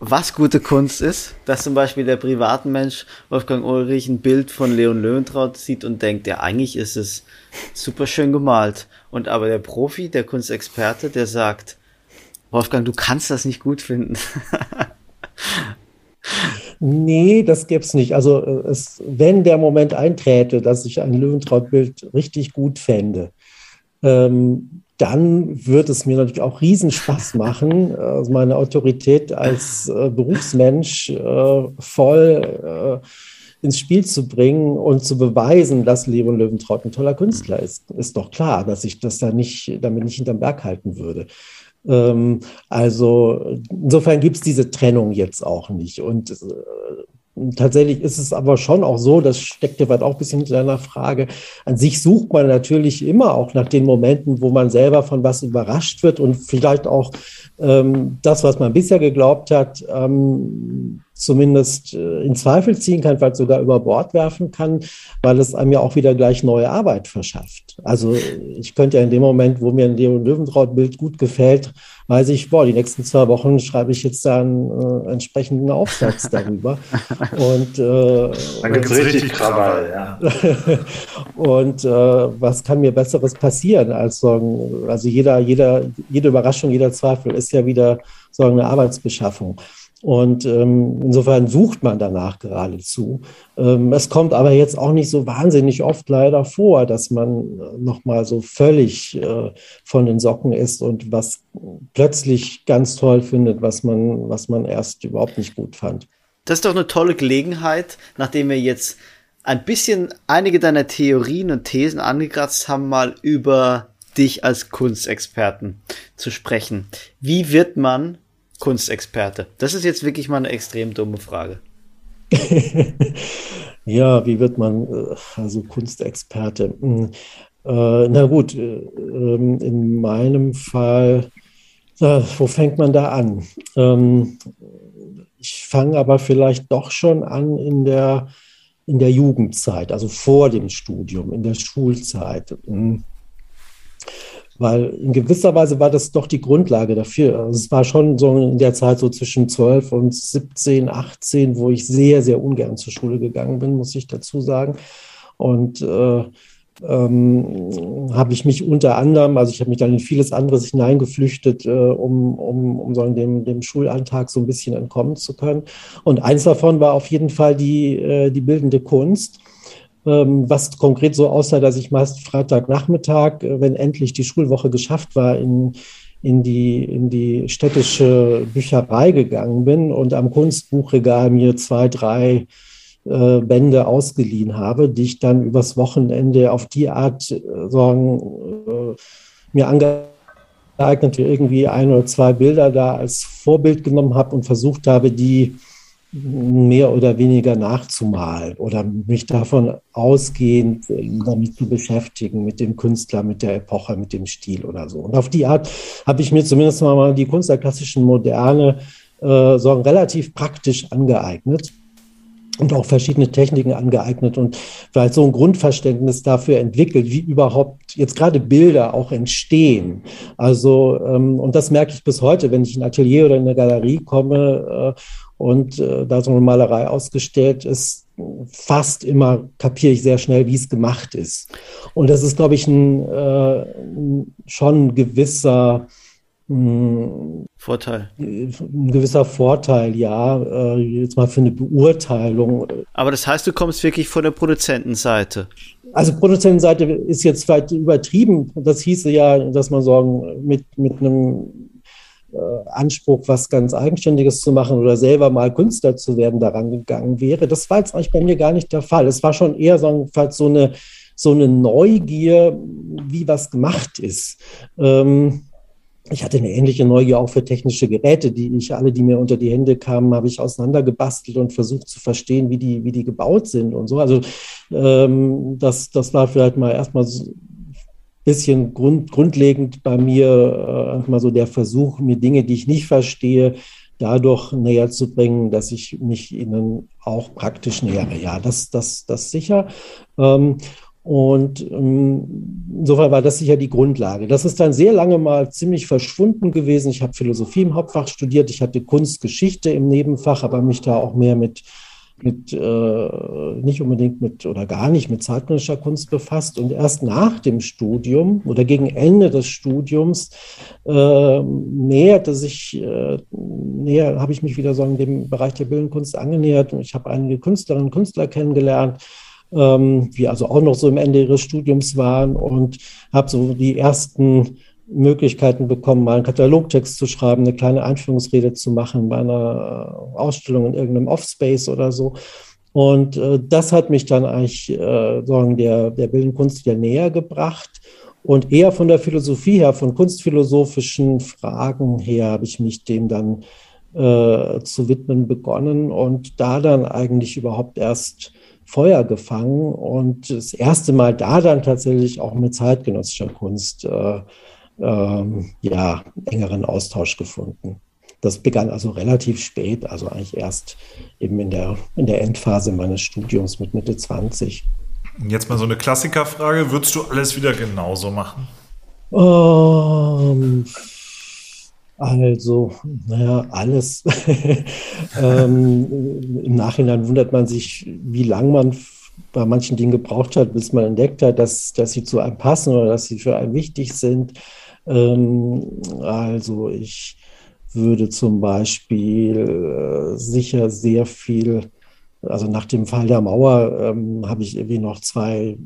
was gute Kunst ist, dass zum Beispiel der Privatmensch Wolfgang Ulrich ein Bild von Leon Löwentraut sieht und denkt, ja, eigentlich ist es super schön gemalt. Und aber der Profi, der Kunstexperte, der sagt, Wolfgang, du kannst das nicht gut finden. Nee, das gäbe es nicht. Also äh, es, wenn der Moment einträte, dass ich ein Löwentraut-Bild richtig gut fände, ähm, dann wird es mir natürlich auch Riesenspaß machen, also meine Autorität als äh, Berufsmensch äh, voll äh, ins Spiel zu bringen und zu beweisen, dass Leon Löwentraut ein toller Künstler ist. Ist doch klar, dass ich das da nicht, damit nicht hinterm Berg halten würde. Ähm, also insofern gibt es diese Trennung jetzt auch nicht. Und äh, Tatsächlich ist es aber schon auch so, das steckt ja auch ein bisschen hinter deiner Frage. An sich sucht man natürlich immer auch nach den Momenten, wo man selber von was überrascht wird und vielleicht auch ähm, das, was man bisher geglaubt hat, ähm, zumindest äh, in Zweifel ziehen kann, vielleicht sogar über Bord werfen kann, weil es einem ja auch wieder gleich neue Arbeit verschafft. Also ich könnte ja in dem Moment, wo mir ein Leon Löwentraut-Bild gut gefällt, weiß ich, boah, die nächsten zwei Wochen schreibe ich jetzt da einen äh, entsprechenden Aufsatz darüber. und äh, dann gibt es richtig Krawall, ja. und äh, was kann mir Besseres passieren als sagen, also jeder, jeder, jede Überraschung, jeder Zweifel ist ja wieder so eine Arbeitsbeschaffung. Und ähm, insofern sucht man danach geradezu. Ähm, es kommt aber jetzt auch nicht so wahnsinnig oft leider vor, dass man äh, nochmal so völlig äh, von den Socken ist und was plötzlich ganz toll findet, was man, was man erst überhaupt nicht gut fand. Das ist doch eine tolle Gelegenheit, nachdem wir jetzt ein bisschen einige deiner Theorien und Thesen angekratzt haben, mal über dich als Kunstexperten zu sprechen. Wie wird man Kunstexperte? Das ist jetzt wirklich mal eine extrem dumme Frage. ja, wie wird man äh, also Kunstexperte? Hm, äh, na gut, äh, ähm, in meinem Fall, wo fängt man da an? Ähm, ich fange aber vielleicht doch schon an in der, in der Jugendzeit, also vor dem Studium, in der Schulzeit. Weil in gewisser Weise war das doch die Grundlage dafür. Also es war schon so in der Zeit so zwischen 12 und 17, 18, wo ich sehr, sehr ungern zur Schule gegangen bin, muss ich dazu sagen. Und äh, ähm, habe ich mich unter anderem, also ich habe mich dann in vieles anderes hineingeflüchtet, äh, um, um, um so dem, dem Schulalltag so ein bisschen entkommen zu können. Und eins davon war auf jeden Fall die, äh, die bildende Kunst. Ähm, was konkret so aussah, dass ich meist Freitagnachmittag, äh, wenn endlich die Schulwoche geschafft war, in, in, die, in die städtische Bücherei gegangen bin und am Kunstbuchregal mir zwei, drei äh, Bände ausgeliehen habe, die ich dann übers Wochenende auf die Art äh, sagen, äh, mir angeeignet, irgendwie ein oder zwei Bilder da als Vorbild genommen habe und versucht habe, die mehr oder weniger nachzumalen oder mich davon ausgehend damit zu beschäftigen, mit dem Künstler, mit der Epoche, mit dem Stil oder so. Und auf die Art habe ich mir zumindest mal die Kunst der klassischen Moderne äh, so relativ praktisch angeeignet und auch verschiedene Techniken angeeignet und vielleicht so ein Grundverständnis dafür entwickelt, wie überhaupt jetzt gerade Bilder auch entstehen. Also, ähm, und das merke ich bis heute, wenn ich in ein Atelier oder in eine Galerie komme äh, und äh, da so eine Malerei ausgestellt ist, fast immer kapiere ich sehr schnell, wie es gemacht ist. Und das ist, glaube ich, ein, äh, schon ein gewisser hm, Vorteil. Ein gewisser Vorteil, ja, äh, jetzt mal für eine Beurteilung. Aber das heißt, du kommst wirklich von der Produzentenseite. Also Produzentenseite ist jetzt vielleicht übertrieben. Das hieße ja, dass man sagen, mit, mit einem Anspruch, was ganz Eigenständiges zu machen oder selber mal Künstler zu werden, daran gegangen wäre. Das war jetzt eigentlich bei mir gar nicht der Fall. Es war schon eher so, so eine, so eine Neugier, wie was gemacht ist. Ähm, ich hatte eine ähnliche Neugier auch für technische Geräte, die ich alle, die mir unter die Hände kamen, habe ich auseinandergebastelt und versucht zu verstehen, wie die, wie die gebaut sind und so. Also ähm, das, das war vielleicht mal erstmal so bisschen grund, grundlegend bei mir äh, mal so der Versuch, mir Dinge, die ich nicht verstehe, dadurch näher zu bringen, dass ich mich ihnen auch praktisch nähere. Ja, das, das, das sicher. Ähm, und ähm, insofern war das sicher die Grundlage. Das ist dann sehr lange mal ziemlich verschwunden gewesen. Ich habe Philosophie im Hauptfach studiert, ich hatte Kunstgeschichte im Nebenfach, aber mich da auch mehr mit, mit äh, nicht unbedingt mit oder gar nicht mit zeitgenössischer Kunst befasst. Und erst nach dem Studium oder gegen Ende des Studiums äh, näherte sich, äh, näher habe ich mich wieder so in dem Bereich der Bildenden Kunst angenähert. Und ich habe einige Künstlerinnen und Künstler kennengelernt ähm, die also auch noch so im Ende ihres Studiums waren und habe so die ersten Möglichkeiten bekommen, mal einen Katalogtext zu schreiben, eine kleine Einführungsrede zu machen bei einer äh, Ausstellung in irgendeinem Offspace oder so. Und äh, das hat mich dann eigentlich äh, sagen, der, der Bildenden Kunst wieder näher gebracht. Und eher von der Philosophie her, von kunstphilosophischen Fragen her, habe ich mich dem dann äh, zu widmen begonnen und da dann eigentlich überhaupt erst Feuer gefangen und das erste Mal da dann tatsächlich auch mit zeitgenössischer Kunst äh, äh, ja, engeren Austausch gefunden. Das begann also relativ spät, also eigentlich erst eben in der, in der Endphase meines Studiums mit Mitte 20. Jetzt mal so eine Klassikerfrage: Würdest du alles wieder genauso machen? Ähm, also, naja, alles. ähm, Im Nachhinein wundert man sich, wie lange man bei manchen Dingen gebraucht hat, bis man entdeckt hat, dass, dass sie zu einem passen oder dass sie für einen wichtig sind. Ähm, also ich würde zum Beispiel äh, sicher sehr viel also nach dem Fall der Mauer ähm, habe ich irgendwie noch zwei,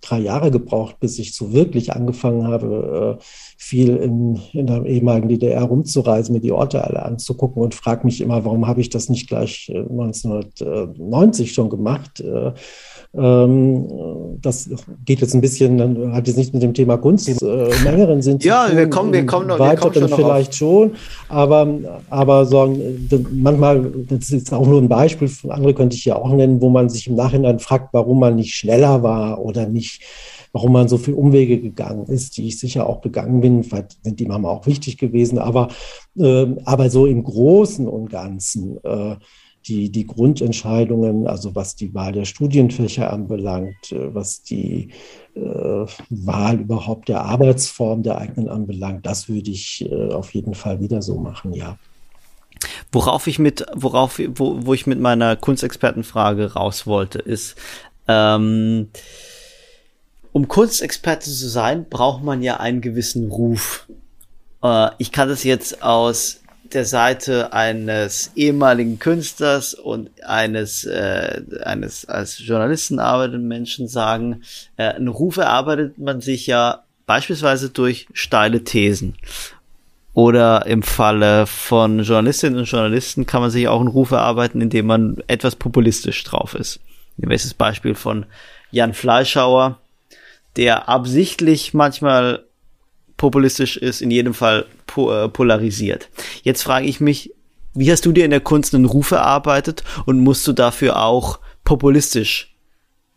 drei Jahre gebraucht, bis ich so wirklich angefangen habe, äh, viel in, in der ehemaligen DDR rumzureisen, mir die Orte alle anzugucken und frage mich immer, warum habe ich das nicht gleich 1990 äh, schon gemacht? Äh, ähm, das geht jetzt ein bisschen, hat jetzt nicht mit dem Thema Kunst äh, im engeren Sinn ja, zu tun. Ja, wir kommen, wir kommen noch, wir kommen schon vielleicht auf. schon, aber, aber so, manchmal, das ist auch nur ein Beispiel, andere könnte ich ja auch nennen, wo man sich im Nachhinein fragt, warum man nicht schneller war oder nicht warum man so viel Umwege gegangen ist, die ich sicher auch gegangen bin. Vielleicht sind die manchmal auch wichtig gewesen, aber, äh, aber so im Großen und Ganzen äh, die, die Grundentscheidungen, also was die Wahl der Studienfächer anbelangt, äh, was die äh, Wahl überhaupt der Arbeitsform der eigenen anbelangt, das würde ich äh, auf jeden Fall wieder so machen, ja. Worauf ich mit, worauf, wo, wo ich mit meiner Kunstexpertenfrage raus wollte, ist, ähm, um Kunstexperte zu sein, braucht man ja einen gewissen Ruf. Äh, ich kann das jetzt aus der Seite eines ehemaligen Künstlers und eines, äh, eines als Journalisten arbeitenden Menschen sagen, äh, einen Ruf erarbeitet man sich ja beispielsweise durch steile Thesen. Oder im Falle von Journalistinnen und Journalisten kann man sich auch einen Ruf erarbeiten, indem man etwas populistisch drauf ist. Nehmen wir das Beispiel von Jan Fleischhauer, der absichtlich manchmal populistisch ist, in jedem Fall po äh, polarisiert. Jetzt frage ich mich, wie hast du dir in der Kunst einen Ruf erarbeitet und musst du dafür auch populistisch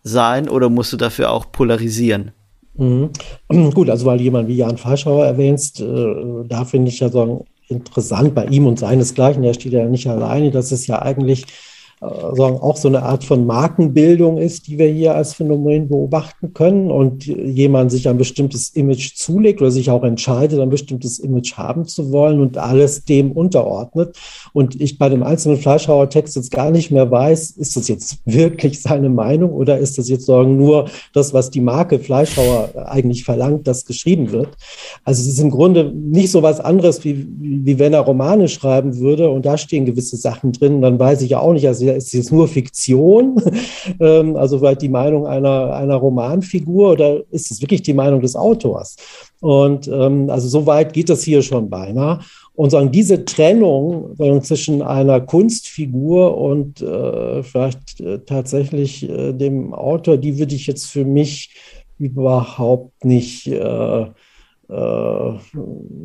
sein oder musst du dafür auch polarisieren? Mhm. Gut, also weil jemand wie Jan Fleischhauer erwähnst, äh, da finde ich ja so interessant bei ihm und seinesgleichen, er steht ja nicht alleine, dass es ja eigentlich sagen, auch so eine Art von Markenbildung ist, die wir hier als Phänomen beobachten können und jemand sich ein bestimmtes Image zulegt oder sich auch entscheidet, ein bestimmtes Image haben zu wollen und alles dem unterordnet. Und ich bei dem einzelnen Fleischhauer-Text jetzt gar nicht mehr weiß, ist das jetzt wirklich seine Meinung oder ist das jetzt sagen nur das, was die Marke Fleischhauer eigentlich verlangt, das geschrieben wird. Also es ist im Grunde nicht so was anderes, wie, wie wenn er Romane schreiben würde und da stehen gewisse Sachen drin. Dann weiß ich ja auch nicht, also ist jetzt nur Fiktion? Ähm, also vielleicht die Meinung einer, einer Romanfigur oder ist es wirklich die Meinung des Autors? Und ähm, also so weit geht das hier schon beinahe. Und sagen, diese Trennung sagen, zwischen einer Kunstfigur und äh, vielleicht äh, tatsächlich äh, dem Autor, die würde ich jetzt für mich überhaupt nicht äh, äh,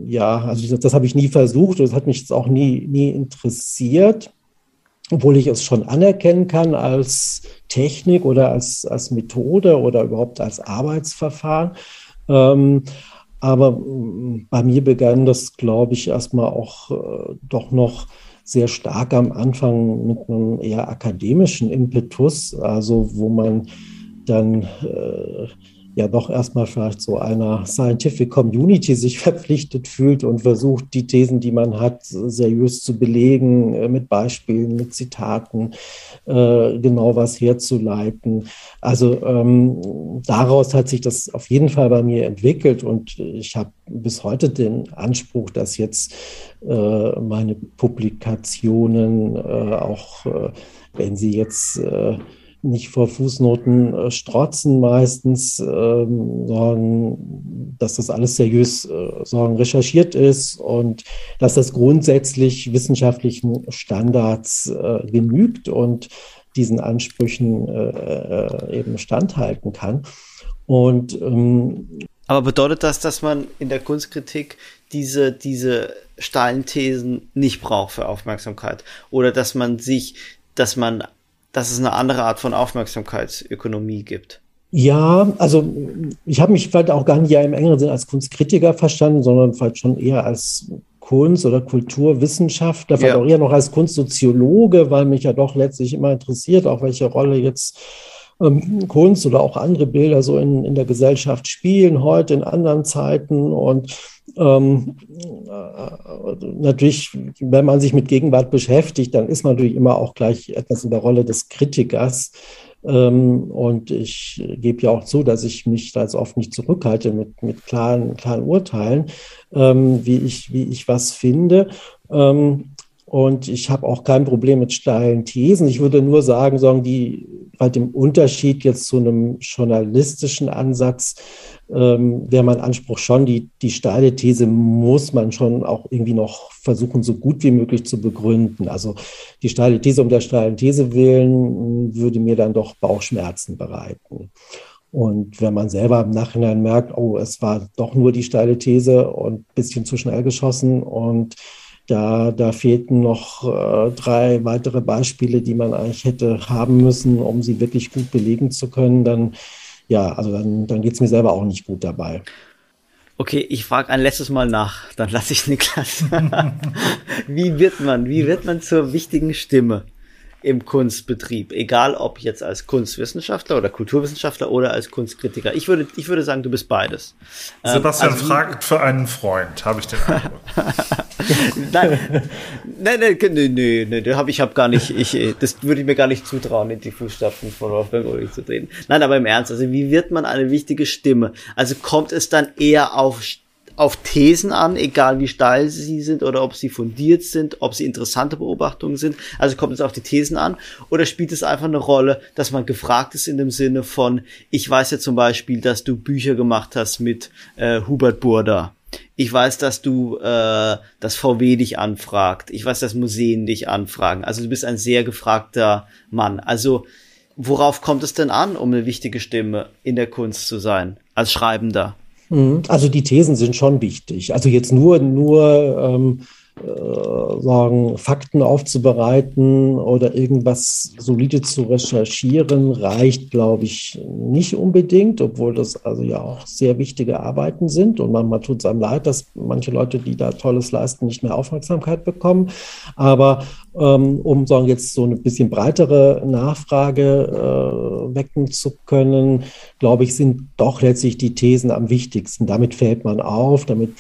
ja, also das, das habe ich nie versucht und das hat mich jetzt auch nie, nie interessiert, obwohl ich es schon anerkennen kann als Technik oder als, als Methode oder überhaupt als Arbeitsverfahren. Ähm, aber mm, bei mir begann das, glaube ich, erstmal auch äh, doch noch sehr stark am Anfang mit einem eher akademischen Impetus, also wo man dann äh, ja doch erstmal vielleicht so einer Scientific Community sich verpflichtet fühlt und versucht, die Thesen, die man hat, seriös zu belegen, äh, mit Beispielen, mit Zitaten, äh, genau was herzuleiten. Also ähm, daraus hat sich das auf jeden Fall bei mir entwickelt und ich habe bis heute den Anspruch, dass jetzt äh, meine Publikationen auch, wenn sie jetzt nicht vor Fußnoten äh, strotzen meistens, ähm, sondern dass das alles seriös äh, sondern recherchiert ist und dass das grundsätzlich wissenschaftlichen Standards äh, genügt und diesen Ansprüchen äh, äh, eben standhalten kann. Und ähm, aber bedeutet das, dass man in der Kunstkritik diese, diese steilen Thesen nicht braucht für Aufmerksamkeit? Oder dass man sich, dass man dass es eine andere Art von Aufmerksamkeitsökonomie gibt. Ja, also ich habe mich vielleicht auch gar nicht ja im engeren Sinne als Kunstkritiker verstanden, sondern vielleicht schon eher als Kunst- oder Kulturwissenschaftler, vielleicht ja. auch eher noch als Kunstsoziologe, weil mich ja doch letztlich immer interessiert, auch welche Rolle jetzt ähm, Kunst oder auch andere Bilder so in, in der Gesellschaft spielen, heute in anderen Zeiten. Und ähm, äh, natürlich, wenn man sich mit Gegenwart beschäftigt, dann ist man natürlich immer auch gleich etwas in der Rolle des Kritikers. Ähm, und ich gebe ja auch zu, dass ich mich da jetzt oft nicht zurückhalte mit, mit klaren, klaren Urteilen, ähm, wie, ich, wie ich was finde. Ähm, und ich habe auch kein Problem mit steilen Thesen. Ich würde nur sagen, sagen die bei dem Unterschied jetzt zu einem journalistischen Ansatz ähm, wäre mein Anspruch schon, die, die steile These muss man schon auch irgendwie noch versuchen, so gut wie möglich zu begründen. Also die steile These um der steilen These willen würde mir dann doch Bauchschmerzen bereiten. Und wenn man selber im Nachhinein merkt, oh, es war doch nur die steile These und ein bisschen zu schnell geschossen und da, da fehlten noch äh, drei weitere Beispiele, die man eigentlich hätte haben müssen, um sie wirklich gut belegen zu können. Dann, ja, also dann, dann geht es mir selber auch nicht gut dabei. Okay, ich frage ein letztes Mal nach, dann lasse ich Niklas. wie wird man, wie wird man zur wichtigen Stimme? Im Kunstbetrieb, egal ob jetzt als Kunstwissenschaftler oder Kulturwissenschaftler oder als Kunstkritiker. Ich würde, ich würde sagen, du bist beides. Ähm, Sebastian also, fragt für einen Freund, habe ich den Eindruck. nein, nein, nein, nee, nee, nee, nee, ich habe gar nicht, ich, das würde ich mir gar nicht zutrauen, in die Fußstapfen von Wolfgang Ulrich zu treten. Nein, aber im Ernst, also wie wird man eine wichtige Stimme? Also kommt es dann eher auf auf Thesen an, egal wie steil sie sind oder ob sie fundiert sind, ob sie interessante Beobachtungen sind. Also kommt es auf die Thesen an oder spielt es einfach eine Rolle, dass man gefragt ist in dem Sinne von, ich weiß ja zum Beispiel, dass du Bücher gemacht hast mit äh, Hubert Burda. Ich weiß, dass du äh, das VW dich anfragt. Ich weiß, dass Museen dich anfragen. Also du bist ein sehr gefragter Mann. Also worauf kommt es denn an, um eine wichtige Stimme in der Kunst zu sein, als Schreibender? Mhm. Also die Thesen sind schon wichtig. Also jetzt nur, nur ähm, äh, sagen, Fakten aufzubereiten oder irgendwas solide zu recherchieren, reicht, glaube ich, nicht unbedingt, obwohl das also ja auch sehr wichtige Arbeiten sind. Und manchmal tut es einem leid, dass manche Leute, die da Tolles leisten, nicht mehr Aufmerksamkeit bekommen. Aber ähm, um sagen, jetzt so eine bisschen breitere Nachfrage äh, wecken zu können, glaube ich, sind doch letztlich die Thesen am wichtigsten. Damit fällt man auf, damit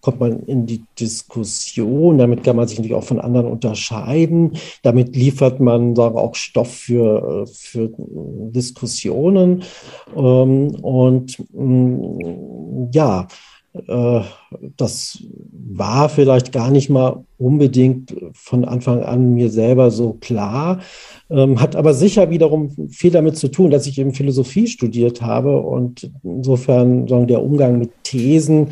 kommt man in die Diskussion, damit kann man sich natürlich auch von anderen unterscheiden, damit liefert man sagen, auch Stoff für, für Diskussionen. Ähm, und mm, ja, äh, das war vielleicht gar nicht mal unbedingt von Anfang an mir selber so klar, ähm, hat aber sicher wiederum viel damit zu tun, dass ich eben Philosophie studiert habe und insofern sagen, der Umgang mit Thesen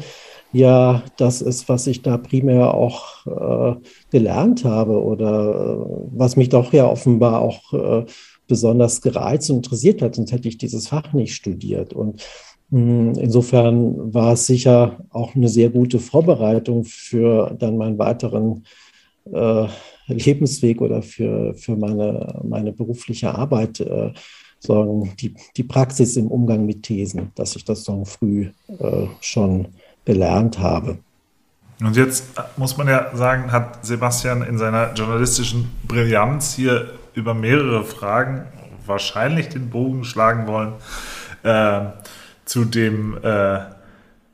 ja das ist, was ich da primär auch äh, gelernt habe oder äh, was mich doch ja offenbar auch äh, besonders gereizt und interessiert hat, sonst hätte ich dieses Fach nicht studiert. Und mh, hm, insofern war es sicher auch eine sehr gute Vorbereitung für dann meinen weiteren äh, Lebensweg oder für, für meine, meine berufliche Arbeit. Äh, sagen, die, die Praxis im Umgang mit Thesen, dass ich das so früh schon gelernt habe. Und jetzt muss man ja sagen, hat Sebastian in seiner journalistischen Brillanz hier über mehrere Fragen wahrscheinlich den Bogen schlagen wollen äh, zu dem äh,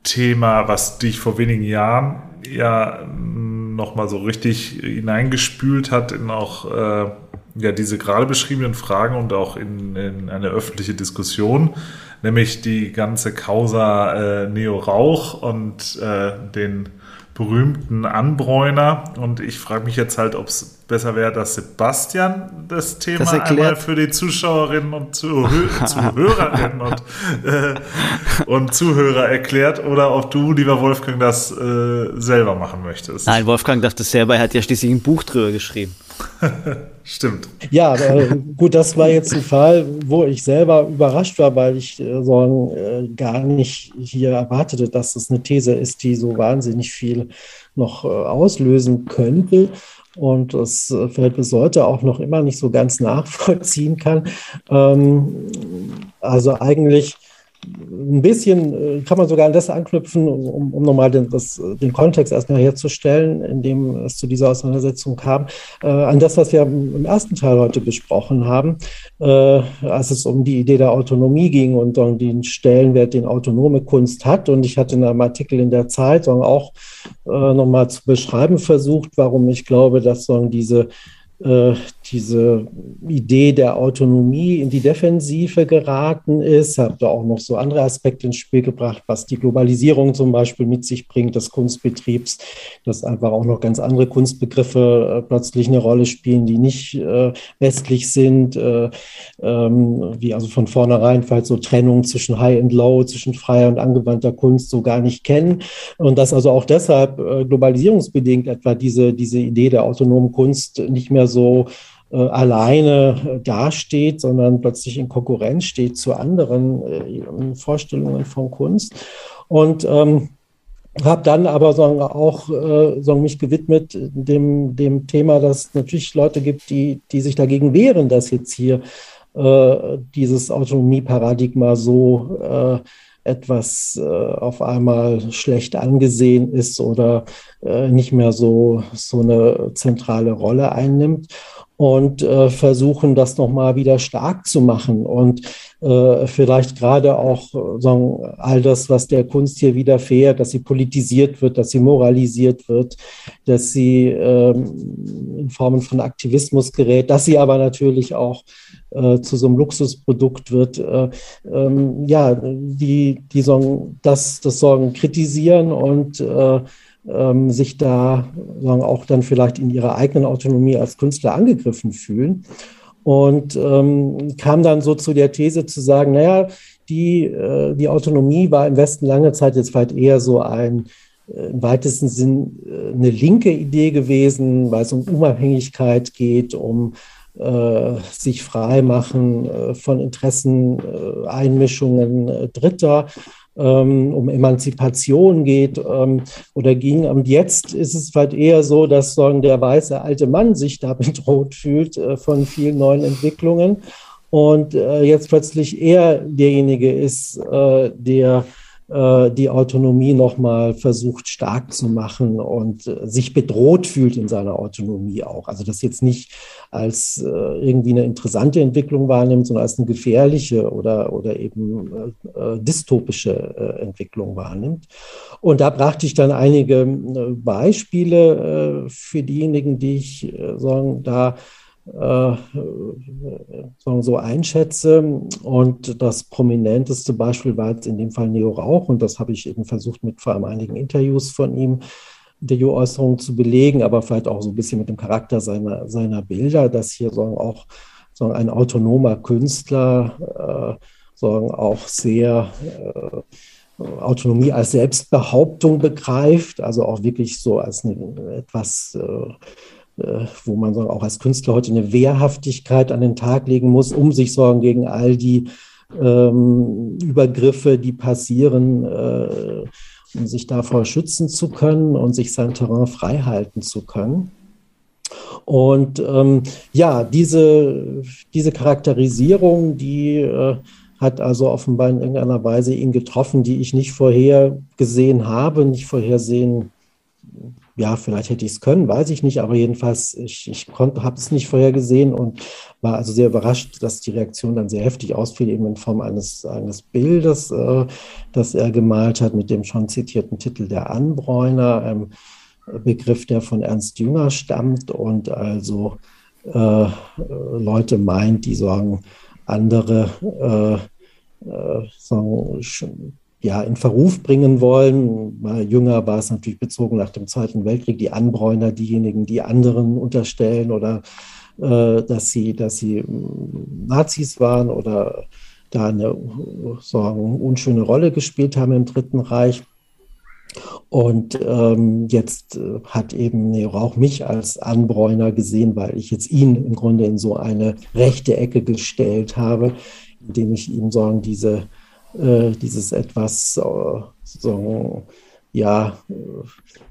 Thema, was dich vor wenigen Jahren ja nochmal so richtig hineingespült hat in auch äh, ja, diese gerade beschriebenen Fragen und auch in, in eine öffentliche Diskussion, nämlich die ganze Causa äh, Neo Rauch und äh, den berühmten Anbräuner. Und ich frage mich jetzt halt, ob es besser wäre, dass Sebastian das Thema das einmal für die Zuschauerinnen und Zuhö Zuhörerinnen und, äh, und Zuhörer erklärt oder ob du, lieber Wolfgang, das äh, selber machen möchtest. Nein, Wolfgang das selber, er hat ja schließlich ein Buch drüber geschrieben. Stimmt. Ja, äh, gut, das war jetzt ein Fall, wo ich selber überrascht war, weil ich äh, so, äh, gar nicht hier erwartete, dass es eine These ist, die so wahnsinnig viel noch äh, auslösen könnte und das äh, vielleicht bis heute auch noch immer nicht so ganz nachvollziehen kann. Ähm, also eigentlich ein bisschen äh, kann man sogar an das anknüpfen, um, um nochmal den, das, den Kontext erstmal herzustellen, in dem es zu dieser Auseinandersetzung kam, äh, an das, was wir im ersten Teil heute besprochen haben, äh, als es um die Idee der Autonomie ging und um den Stellenwert, den autonome Kunst hat. Und ich hatte in einem Artikel in der Zeitung auch äh, nochmal zu beschreiben versucht, warum ich glaube, dass so diese äh, diese Idee der Autonomie in die Defensive geraten ist. Habe da auch noch so andere Aspekte ins Spiel gebracht, was die Globalisierung zum Beispiel mit sich bringt des Kunstbetriebs, dass einfach auch noch ganz andere Kunstbegriffe äh, plötzlich eine Rolle spielen, die nicht äh, westlich sind, äh, ähm, wie also von vornherein vielleicht so Trennung zwischen High and Low, zwischen freier und angewandter Kunst so gar nicht kennen. Und dass also auch deshalb äh, globalisierungsbedingt etwa diese, diese Idee der autonomen Kunst nicht mehr so äh, alleine äh, dasteht, sondern plötzlich in Konkurrenz steht zu anderen äh, Vorstellungen von Kunst. Und ähm, habe dann aber sagen, auch äh, sagen, mich gewidmet dem, dem Thema, dass es natürlich Leute gibt, die, die sich dagegen wehren, dass jetzt hier äh, dieses Autonomieparadigma so äh, etwas äh, auf einmal schlecht angesehen ist oder äh, nicht mehr so, so eine zentrale Rolle einnimmt und äh, versuchen, das nochmal wieder stark zu machen. Und äh, vielleicht gerade auch sagen, all das, was der Kunst hier widerfährt, dass sie politisiert wird, dass sie moralisiert wird, dass sie ähm, in Formen von Aktivismus gerät, dass sie aber natürlich auch äh, zu so einem Luxusprodukt wird. Äh, ähm, ja, die, die sagen, das, das Sorgen kritisieren und äh, ähm, sich da sagen, auch dann vielleicht in ihrer eigenen Autonomie als Künstler angegriffen fühlen. Und ähm, kam dann so zu der These zu sagen, naja, die, äh, die Autonomie war im Westen lange Zeit jetzt vielleicht eher so ein äh, im weitesten Sinn äh, eine linke Idee gewesen, weil es um Unabhängigkeit geht, um sich freimachen äh, von Interesseneinmischungen äh, Dritter ähm, um Emanzipation geht ähm, oder ging. Und jetzt ist es halt eher so, dass sagen, der weiße alte Mann sich da bedroht fühlt äh, von vielen neuen Entwicklungen und äh, jetzt plötzlich er derjenige ist, äh, der äh, die Autonomie nochmal versucht stark zu machen und äh, sich bedroht fühlt in seiner Autonomie auch. Also das jetzt nicht als äh, irgendwie eine interessante Entwicklung wahrnimmt, sondern als eine gefährliche oder, oder eben dystopische Entwicklung wahrnimmt. Und da brachte ich dann einige Beispiele für diejenigen, die ich sagen, da äh, so einschätze. Und das prominenteste Beispiel war jetzt in dem Fall Neo Rauch. Und das habe ich eben versucht, mit vor allem einigen Interviews von ihm, Interviewäußerungen zu belegen, aber vielleicht auch so ein bisschen mit dem Charakter seiner, seiner Bilder, dass hier so auch so ein autonomer Künstler äh, so auch sehr äh, Autonomie als Selbstbehauptung begreift, also auch wirklich so als eine, etwas, äh, äh, wo man auch als Künstler heute eine Wehrhaftigkeit an den Tag legen muss, um sich sorgen gegen all die ähm, Übergriffe, die passieren, äh, um sich davor schützen zu können und sich sein Terrain frei halten zu können. Und ähm, ja, diese, diese Charakterisierung, die äh, hat also offenbar in irgendeiner Weise ihn getroffen, die ich nicht vorher gesehen habe, nicht vorhersehen. Ja, vielleicht hätte ich es können, weiß ich nicht, aber jedenfalls, ich, ich habe es nicht vorher gesehen und war also sehr überrascht, dass die Reaktion dann sehr heftig ausfiel, eben in Form eines, eines Bildes, äh, das er gemalt hat mit dem schon zitierten Titel Der Anbräuner, einem Begriff, der von Ernst Jünger stammt und also äh, Leute meint, die sagen, andere äh, äh, sagen, ja, in Verruf bringen wollen. Bei Jünger war es natürlich bezogen nach dem Zweiten Weltkrieg, die Anbräuner, diejenigen, die anderen unterstellen oder äh, dass sie, dass sie hm, Nazis waren oder da eine sagen, unschöne Rolle gespielt haben im Dritten Reich. Und ähm, jetzt äh, hat eben Nero auch mich als Anbräuner gesehen, weil ich jetzt ihn im Grunde in so eine rechte Ecke gestellt habe, indem ich ihm sagen, diese, äh, dieses etwas äh, so, ja,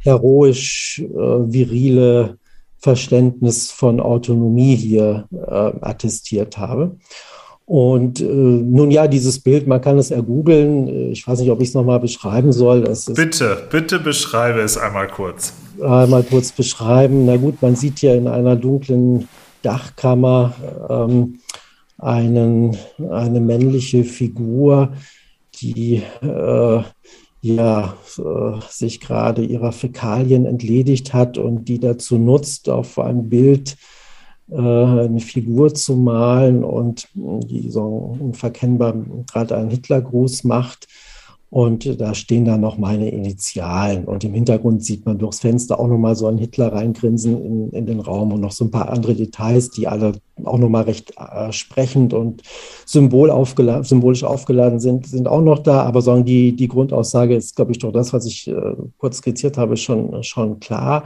heroisch äh, virile Verständnis von Autonomie hier attestiert habe. Und äh, nun ja, dieses Bild, man kann es ergoogeln. Ich weiß nicht, ob ich es nochmal beschreiben soll. bitte, bitte beschreibe es einmal kurz. Einmal kurz beschreiben. Na gut, man sieht hier in einer dunklen Dachkammer ähm, einen, eine männliche Figur, die äh, ja, äh, sich gerade ihrer Fäkalien entledigt hat und die dazu nutzt, auf ein Bild äh, eine Figur zu malen und die so unverkennbar gerade einen Hitlergruß macht. Und da stehen dann noch meine Initialen. Und im Hintergrund sieht man durchs Fenster auch nochmal so einen Hitler reingrinsen in, in den Raum und noch so ein paar andere Details, die alle auch nochmal recht äh, sprechend und symbol aufgeladen, symbolisch aufgeladen sind, sind auch noch da. Aber sagen die, die Grundaussage ist, glaube ich, doch das, was ich äh, kurz skizziert habe, schon, schon klar.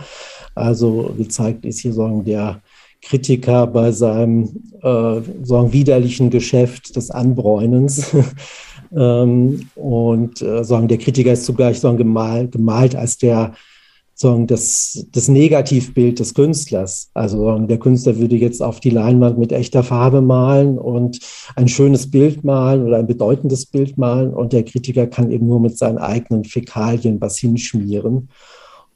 Also gezeigt ist hier sagen der Kritiker bei seinem äh, sagen widerlichen Geschäft des Anbräunens. Ähm, und äh, sagen, der Kritiker ist zugleich sagen, gemalt, gemalt als der, sagen, das, das Negativbild des Künstlers. Also sagen, der Künstler würde jetzt auf die Leinwand mit echter Farbe malen und ein schönes Bild malen oder ein bedeutendes Bild malen. Und der Kritiker kann eben nur mit seinen eigenen Fäkalien was hinschmieren.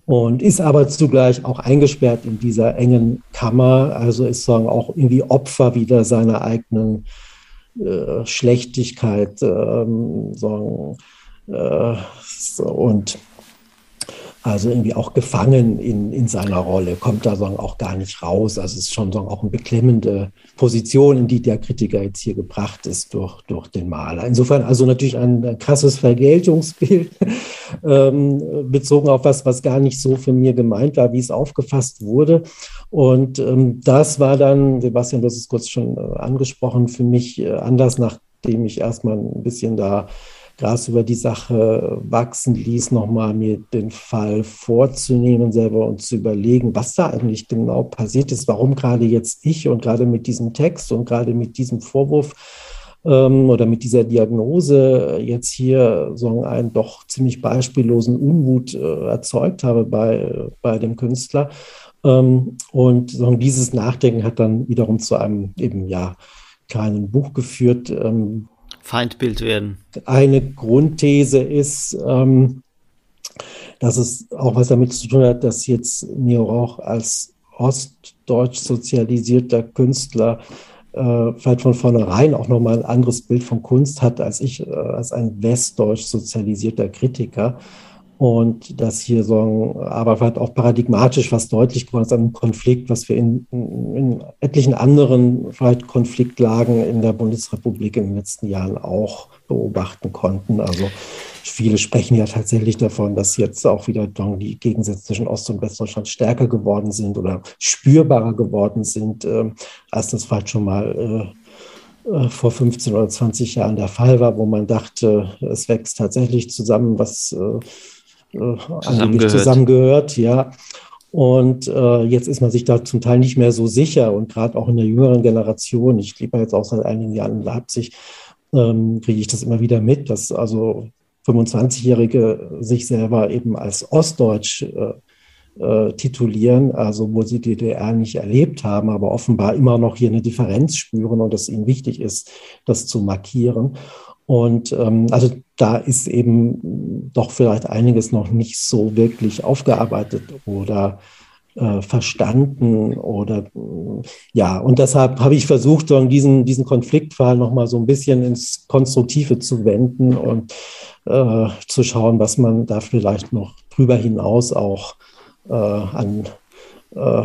Und ist aber zugleich auch eingesperrt in dieser engen Kammer, also ist sagen auch irgendwie Opfer wieder seiner eigenen Schlechtigkeit ähm, sagen, äh, und also irgendwie auch gefangen in, in seiner Rolle, kommt da sagen, auch gar nicht raus. Also es ist schon sagen, auch eine beklemmende Position, in die der Kritiker jetzt hier gebracht ist durch, durch den Maler. Insofern also natürlich ein krasses Vergeltungsbild, ähm, bezogen auf was, was gar nicht so für mir gemeint war, wie es aufgefasst wurde. Und ähm, das war dann, Sebastian, du hast es kurz schon äh, angesprochen, für mich äh, anders, nachdem ich erstmal ein bisschen da Gras über die Sache wachsen ließ, nochmal mir den Fall vorzunehmen selber und zu überlegen, was da eigentlich genau passiert ist, warum gerade jetzt ich und gerade mit diesem Text und gerade mit diesem Vorwurf ähm, oder mit dieser Diagnose jetzt hier so einen doch ziemlich beispiellosen Unmut äh, erzeugt habe bei, bei dem Künstler. Ähm, und so dieses Nachdenken hat dann wiederum zu einem eben ja kleinen Buch geführt, ähm, Feindbild werden. Eine Grundthese ist, ähm, dass es auch was damit zu tun hat, dass jetzt Neo Rauch als ostdeutsch sozialisierter Künstler äh, vielleicht von vornherein auch nochmal ein anderes Bild von Kunst hat als ich, äh, als ein westdeutsch sozialisierter Kritiker und dass hier so, aber vielleicht auch paradigmatisch was deutlich geworden ist, ein Konflikt, was wir in, in, etlichen anderen vielleicht Konfliktlagen in der Bundesrepublik in den letzten Jahren auch beobachten konnten. Also viele sprechen ja tatsächlich davon, dass jetzt auch wieder die Gegensätze zwischen Ost- und Westdeutschland stärker geworden sind oder spürbarer geworden sind, äh, als das vielleicht schon mal äh, vor 15 oder 20 Jahren der Fall war, wo man dachte, es wächst tatsächlich zusammen, was äh, äh zusammengehört. zusammengehört, ja. Und äh, jetzt ist man sich da zum Teil nicht mehr so sicher und gerade auch in der jüngeren Generation, ich lebe jetzt auch seit einigen Jahren in Leipzig, ähm, kriege ich das immer wieder mit, dass also 25-Jährige sich selber eben als Ostdeutsch äh, äh, titulieren, also wo sie die DDR nicht erlebt haben, aber offenbar immer noch hier eine Differenz spüren und es ihnen wichtig ist, das zu markieren. Und ähm, also da ist eben doch vielleicht einiges noch nicht so wirklich aufgearbeitet oder äh, verstanden oder ja, und deshalb habe ich versucht, diesen, diesen Konfliktfall nochmal so ein bisschen ins Konstruktive zu wenden und äh, zu schauen, was man da vielleicht noch drüber hinaus auch äh, an äh,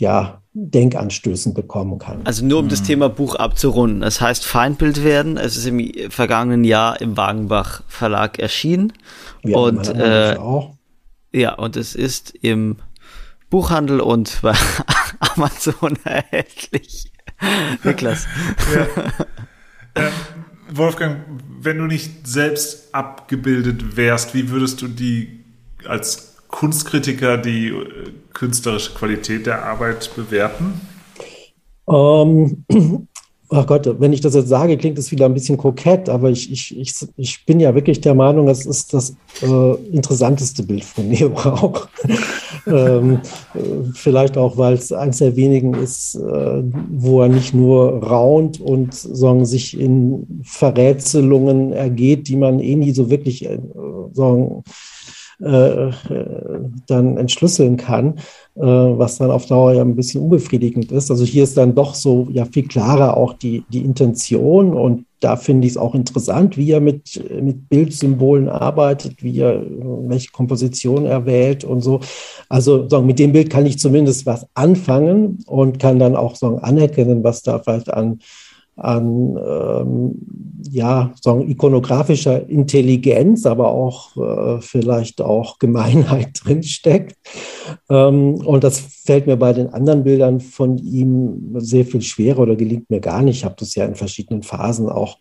ja, Denkanstößen bekommen kann. Also nur um das mhm. Thema Buch abzurunden. Es heißt Feindbild werden. Es ist im vergangenen Jahr im Wagenbach Verlag erschienen. Ja, und äh, auch. ja, und es ist im Buchhandel und bei Amazon erhältlich. Niklas. Ja. Ähm, Wolfgang, wenn du nicht selbst abgebildet wärst, wie würdest du die als Kunstkritiker die äh, künstlerische Qualität der Arbeit bewerten? Ähm, ach Gott, wenn ich das jetzt sage, klingt es wieder ein bisschen kokett, aber ich, ich, ich, ich bin ja wirklich der Meinung, das ist das äh, interessanteste Bild von Neo auch. ähm, vielleicht auch, weil es eines der wenigen ist, äh, wo er nicht nur raunt und sagen, sich in Verrätselungen ergeht, die man eh nie so wirklich äh, sagen, äh, dann entschlüsseln kann, äh, was dann auf Dauer ja ein bisschen unbefriedigend ist. Also hier ist dann doch so ja viel klarer auch die, die Intention und da finde ich es auch interessant, wie er mit, mit Bildsymbolen arbeitet, wie er welche Komposition er wählt und so. Also sagen, mit dem Bild kann ich zumindest was anfangen und kann dann auch sagen, anerkennen, was da vielleicht an an ähm, ja, sagen, ikonografischer Intelligenz, aber auch äh, vielleicht auch Gemeinheit drinsteckt. Ähm, und das fällt mir bei den anderen Bildern von ihm sehr viel schwerer oder gelingt mir gar nicht. Ich habe das ja in verschiedenen Phasen auch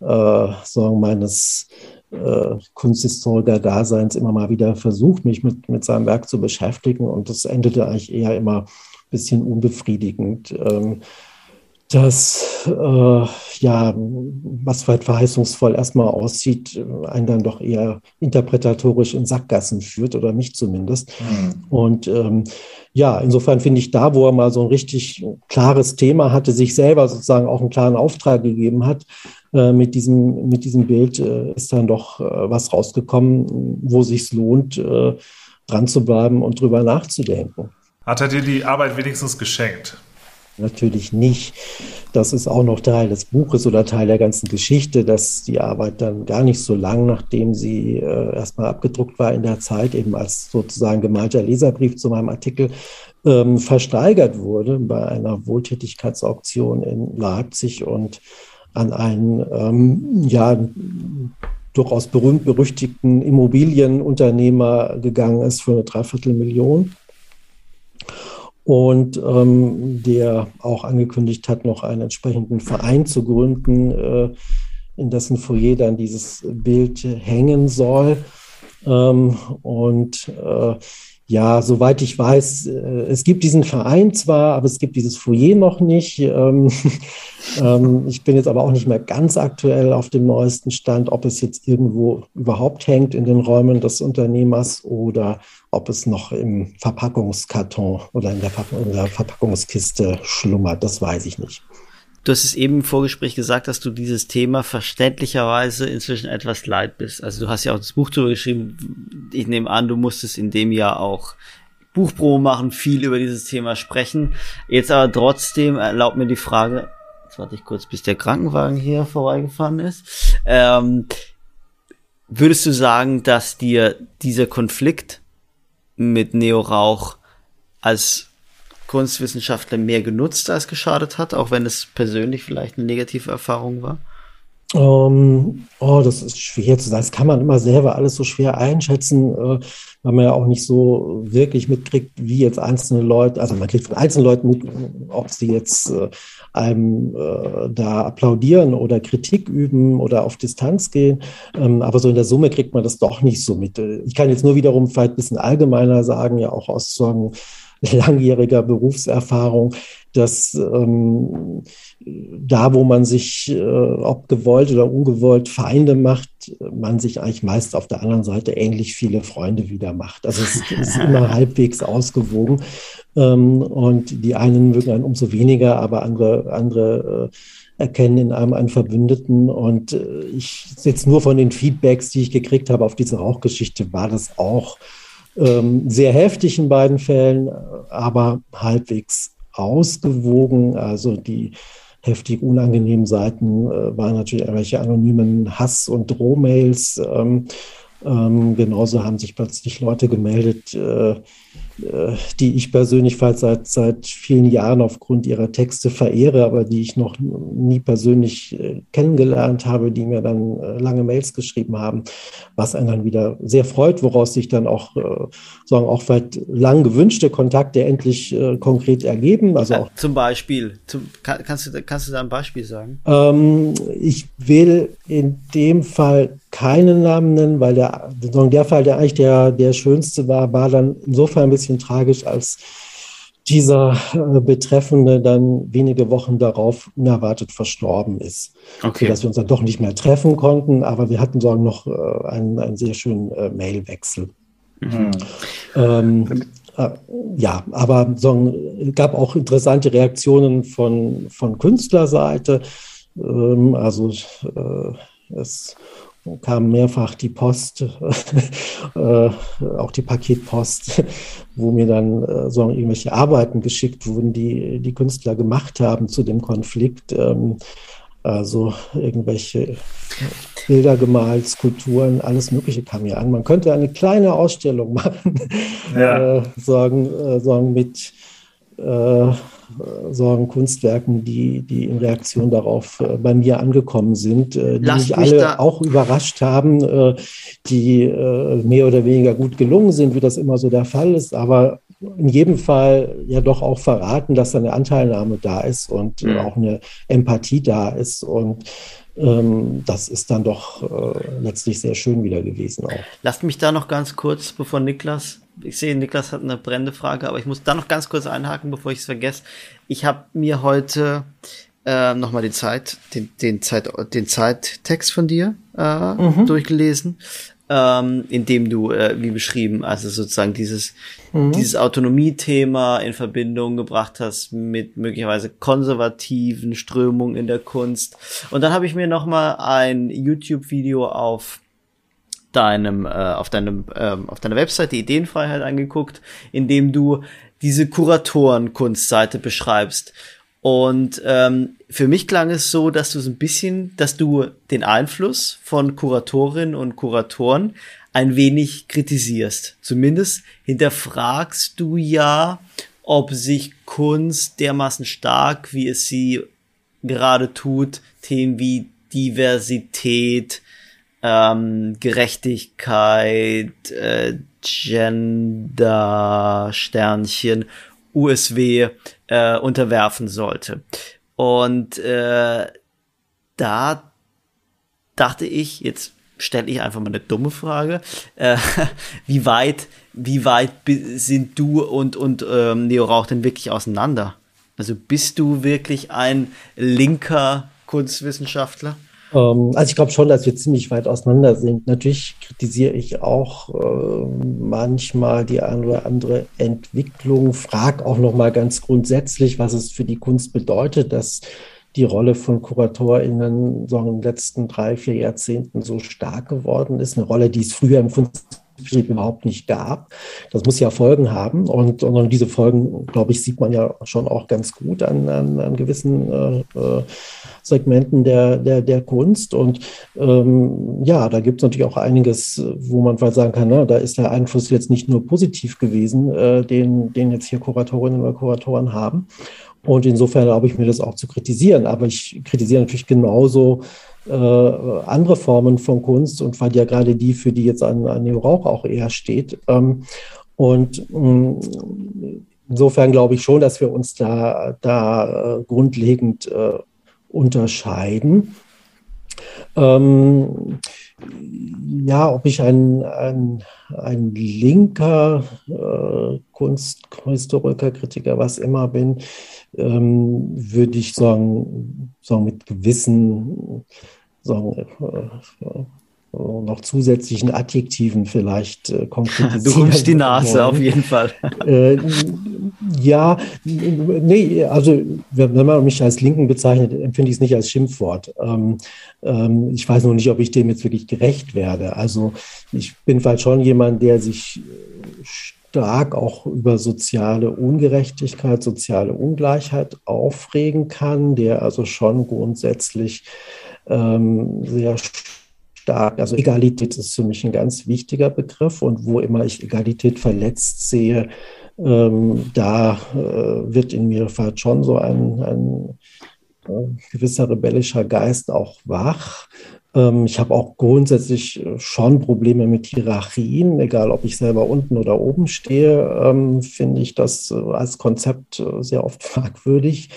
äh, sagen, meines äh, Kunsthistoriker-Daseins immer mal wieder versucht, mich mit, mit seinem Werk zu beschäftigen. Und das endete eigentlich eher immer ein bisschen unbefriedigend. Ähm, das, äh, ja, was weit verheißungsvoll erstmal aussieht, einen dann doch eher interpretatorisch in Sackgassen führt oder mich zumindest. Mhm. Und ähm, ja, insofern finde ich da, wo er mal so ein richtig klares Thema hatte, sich selber sozusagen auch einen klaren Auftrag gegeben hat, äh, mit, diesem, mit diesem Bild äh, ist dann doch äh, was rausgekommen, wo sich lohnt, äh, dran zu bleiben und drüber nachzudenken. Hat er dir die Arbeit wenigstens geschenkt? Natürlich nicht. Das ist auch noch Teil des Buches oder Teil der ganzen Geschichte, dass die Arbeit dann gar nicht so lang, nachdem sie äh, erstmal abgedruckt war in der Zeit, eben als sozusagen gemalter Leserbrief zu meinem Artikel, ähm, versteigert wurde bei einer Wohltätigkeitsauktion in Leipzig und an einen ähm, ja, durchaus berühmt-berüchtigten Immobilienunternehmer gegangen ist für eine Dreiviertelmillion und ähm, der auch angekündigt hat, noch einen entsprechenden Verein zu gründen, äh, in dessen Foyer dann dieses Bild hängen soll. Ähm, und äh, ja, soweit ich weiß, äh, es gibt diesen Verein zwar, aber es gibt dieses Foyer noch nicht. Ähm, ähm, ich bin jetzt aber auch nicht mehr ganz aktuell auf dem neuesten Stand, ob es jetzt irgendwo überhaupt hängt in den Räumen des Unternehmers oder ob es noch im Verpackungskarton oder in der, Ver in der Verpackungskiste schlummert. Das weiß ich nicht. Du hast es eben im Vorgespräch gesagt, dass du dieses Thema verständlicherweise inzwischen etwas leid bist. Also du hast ja auch das Buch darüber geschrieben. Ich nehme an, du musstest in dem Jahr auch Buchpromo machen, viel über dieses Thema sprechen. Jetzt aber trotzdem erlaubt mir die Frage, jetzt warte ich kurz, bis der Krankenwagen hier vorbeigefahren ist. Ähm, würdest du sagen, dass dir dieser Konflikt mit Neo Rauch als Kunstwissenschaftler mehr genutzt als geschadet hat, auch wenn es persönlich vielleicht eine negative Erfahrung war? Ähm, oh, das ist schwer zu sagen. Das kann man immer selber alles so schwer einschätzen, äh, weil man ja auch nicht so wirklich mitkriegt, wie jetzt einzelne Leute, also man kriegt von einzelnen Leuten mit, ob sie jetzt äh, einem äh, da applaudieren oder Kritik üben oder auf Distanz gehen. Ähm, aber so in der Summe kriegt man das doch nicht so mit. Ich kann jetzt nur wiederum vielleicht ein bisschen allgemeiner sagen, ja auch aus so langjähriger Berufserfahrung, dass ähm, da, wo man sich, äh, ob gewollt oder ungewollt, Feinde macht, man sich eigentlich meist auf der anderen Seite ähnlich viele Freunde wieder macht. Also es ist immer halbwegs ausgewogen. Ähm, und die einen mögen einen umso weniger, aber andere, andere äh, erkennen in einem einen Verbündeten. Und äh, ich jetzt nur von den Feedbacks, die ich gekriegt habe auf diese Rauchgeschichte, war das auch sehr heftig in beiden Fällen, aber halbwegs ausgewogen. Also die heftig unangenehmen Seiten äh, waren natürlich irgendwelche anonymen Hass- und Drohmails. Ähm, ähm, genauso haben sich plötzlich Leute gemeldet, äh, die ich persönlich seit, seit vielen Jahren aufgrund ihrer Texte verehre, aber die ich noch nie persönlich äh, kennengelernt habe, die mir dann äh, lange Mails geschrieben haben, was einen dann wieder sehr freut, woraus sich dann auch, sagen, auch weit lang gewünschte Kontakte endlich konkret ergeben. Also auch, zum Beispiel, zum, kannst, du, kannst du da ein Beispiel sagen? Ähm, ich will in dem Fall keinen Namen nennen, weil der, der Fall, der eigentlich der, der schönste war, war dann insofern ein bisschen tragisch, als dieser äh, Betreffende dann wenige Wochen darauf unerwartet verstorben ist. Okay. Dass wir uns dann doch nicht mehr treffen konnten, aber wir hatten so noch äh, einen, einen sehr schönen äh, Mailwechsel. Mhm. Ähm, äh, ja, aber so, gab auch interessante Reaktionen von, von Künstlerseite. Ähm, also äh, es kam mehrfach die Post, äh, auch die Paketpost, wo mir dann äh, so irgendwelche Arbeiten geschickt wurden, die die Künstler gemacht haben zu dem Konflikt. Ähm, also irgendwelche Bilder gemalt, Skulpturen, alles Mögliche kam hier an. Man könnte eine kleine Ausstellung machen, ja. äh, sagen, äh, sagen mit äh, Sorgen, Kunstwerken, die, die in Reaktion darauf äh, bei mir angekommen sind, äh, die Lass mich alle auch überrascht haben, äh, die mehr oder weniger gut gelungen sind, wie das immer so der Fall ist, aber in jedem Fall ja doch auch verraten, dass eine Anteilnahme da ist und mhm. auch eine Empathie da ist und ähm, das ist dann doch letztlich sehr schön wieder gewesen auch. Lasst mich da noch ganz kurz, bevor Niklas ich sehe, Niklas hat eine brennende Frage, aber ich muss da noch ganz kurz einhaken, bevor ich es vergesse. Ich habe mir heute äh, nochmal den Zeit, den, den Zeit, den Zeittext von dir äh, mhm. durchgelesen, ähm, in dem du, äh, wie beschrieben, also sozusagen dieses, mhm. dieses Autonomie-Thema in Verbindung gebracht hast mit möglicherweise konservativen Strömungen in der Kunst. Und dann habe ich mir nochmal ein YouTube-Video auf deinem, äh, auf deinem, ähm, auf deiner Website die Ideenfreiheit angeguckt, indem du diese Kuratoren-Kunstseite beschreibst. Und ähm, für mich klang es so, dass du so ein bisschen, dass du den Einfluss von Kuratorinnen und Kuratoren ein wenig kritisierst. Zumindest hinterfragst du ja, ob sich Kunst dermaßen stark, wie es sie gerade tut, Themen wie Diversität, ähm, Gerechtigkeit, äh, Gender, Sternchen, USW äh, unterwerfen sollte. Und äh, da dachte ich, jetzt stelle ich einfach mal eine dumme Frage, äh, wie weit, wie weit sind du und, und ähm, Neo Rauch denn wirklich auseinander? Also bist du wirklich ein linker Kunstwissenschaftler? Ähm, also ich glaube schon, dass wir ziemlich weit auseinander sind. Natürlich kritisiere ich auch äh, manchmal die eine oder andere Entwicklung, frage auch noch mal ganz grundsätzlich, was es für die Kunst bedeutet, dass die Rolle von KuratorInnen so in den letzten drei, vier Jahrzehnten so stark geworden ist. Eine Rolle, die es früher im Kunst Betrieb überhaupt nicht gab. Das muss ja Folgen haben und, und diese Folgen, glaube ich, sieht man ja schon auch ganz gut an, an, an gewissen äh, äh, Segmenten der, der, der Kunst. Und ähm, ja, da gibt es natürlich auch einiges, wo man vielleicht sagen kann, na, da ist der Einfluss jetzt nicht nur positiv gewesen, äh, den, den jetzt hier Kuratorinnen oder Kuratoren haben. Und insofern erlaube ich mir das auch zu kritisieren. Aber ich kritisiere natürlich genauso äh, andere Formen von Kunst und weil ja gerade die, für die jetzt an, an Rauch auch eher steht. Ähm, und mh, mm, insofern glaube ich schon, dass wir uns da, da äh, grundlegend äh, unterscheiden. Ähm, ja, ob ich ein, ein, ein linker äh, Kunsthistoriker, Kritiker, was immer bin, ähm, würde ich sagen, sagen mit gewissen sagen, äh, noch zusätzlichen Adjektiven vielleicht äh, konkretisieren. Du rümpfst die Nase auf jeden Fall. Äh, ja, nee, also wenn man mich als Linken bezeichnet, empfinde ich es nicht als Schimpfwort. Ähm, ähm, ich weiß noch nicht, ob ich dem jetzt wirklich gerecht werde. Also ich bin vielleicht schon jemand, der sich stark auch über soziale Ungerechtigkeit, soziale Ungleichheit aufregen kann, der also schon grundsätzlich ähm, sehr stark, also Egalität ist für mich ein ganz wichtiger Begriff und wo immer ich Egalität verletzt sehe, ähm, da äh, wird in mir vielleicht schon so ein, ein äh, gewisser rebellischer Geist auch wach. Ähm, ich habe auch grundsätzlich äh, schon Probleme mit Hierarchien, egal ob ich selber unten oder oben stehe, ähm, finde ich das äh, als Konzept äh, sehr oft fragwürdig.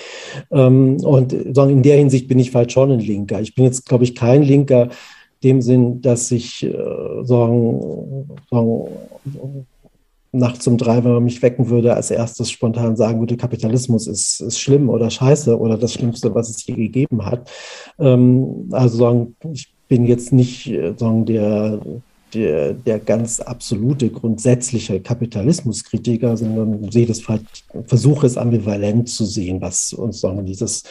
Ähm, und in der Hinsicht bin ich vielleicht schon ein Linker. Ich bin jetzt, glaube ich, kein Linker, dem Sinn, dass ich äh, sagen, sagen, nachts um drei, wenn man mich wecken würde, als erstes spontan sagen würde, Kapitalismus ist, ist schlimm oder scheiße oder das Schlimmste, was es je gegeben hat. Ähm, also ich bin jetzt nicht äh, sagen, der, der, der ganz absolute, grundsätzliche Kapitalismuskritiker, sondern sehe das versuche es ambivalent zu sehen, was uns sagen, dieses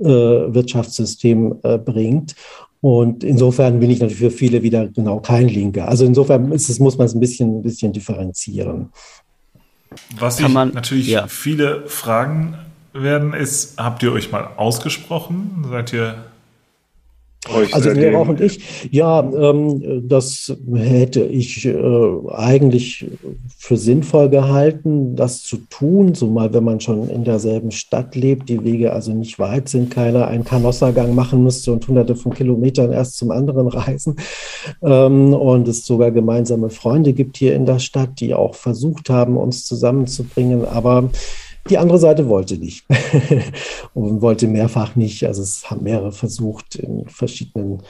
äh, Wirtschaftssystem äh, bringt. Und insofern bin ich natürlich für viele wieder genau kein Linker. Also insofern ist es, muss man es ein bisschen, ein bisschen differenzieren. Was sich natürlich ja. viele fragen werden, ist, habt ihr euch mal ausgesprochen? Seid ihr euch also wir auch und ich, ja, ähm, das hätte ich äh, eigentlich für sinnvoll gehalten, das zu tun, zumal wenn man schon in derselben Stadt lebt, die Wege also nicht weit sind, keiner einen Kanossergang machen müsste und hunderte von Kilometern erst zum anderen reisen. Ähm, und es sogar gemeinsame Freunde gibt hier in der Stadt, die auch versucht haben, uns zusammenzubringen. Aber die andere Seite wollte nicht und wollte mehrfach nicht. Also es haben mehrere versucht in verschiedenen,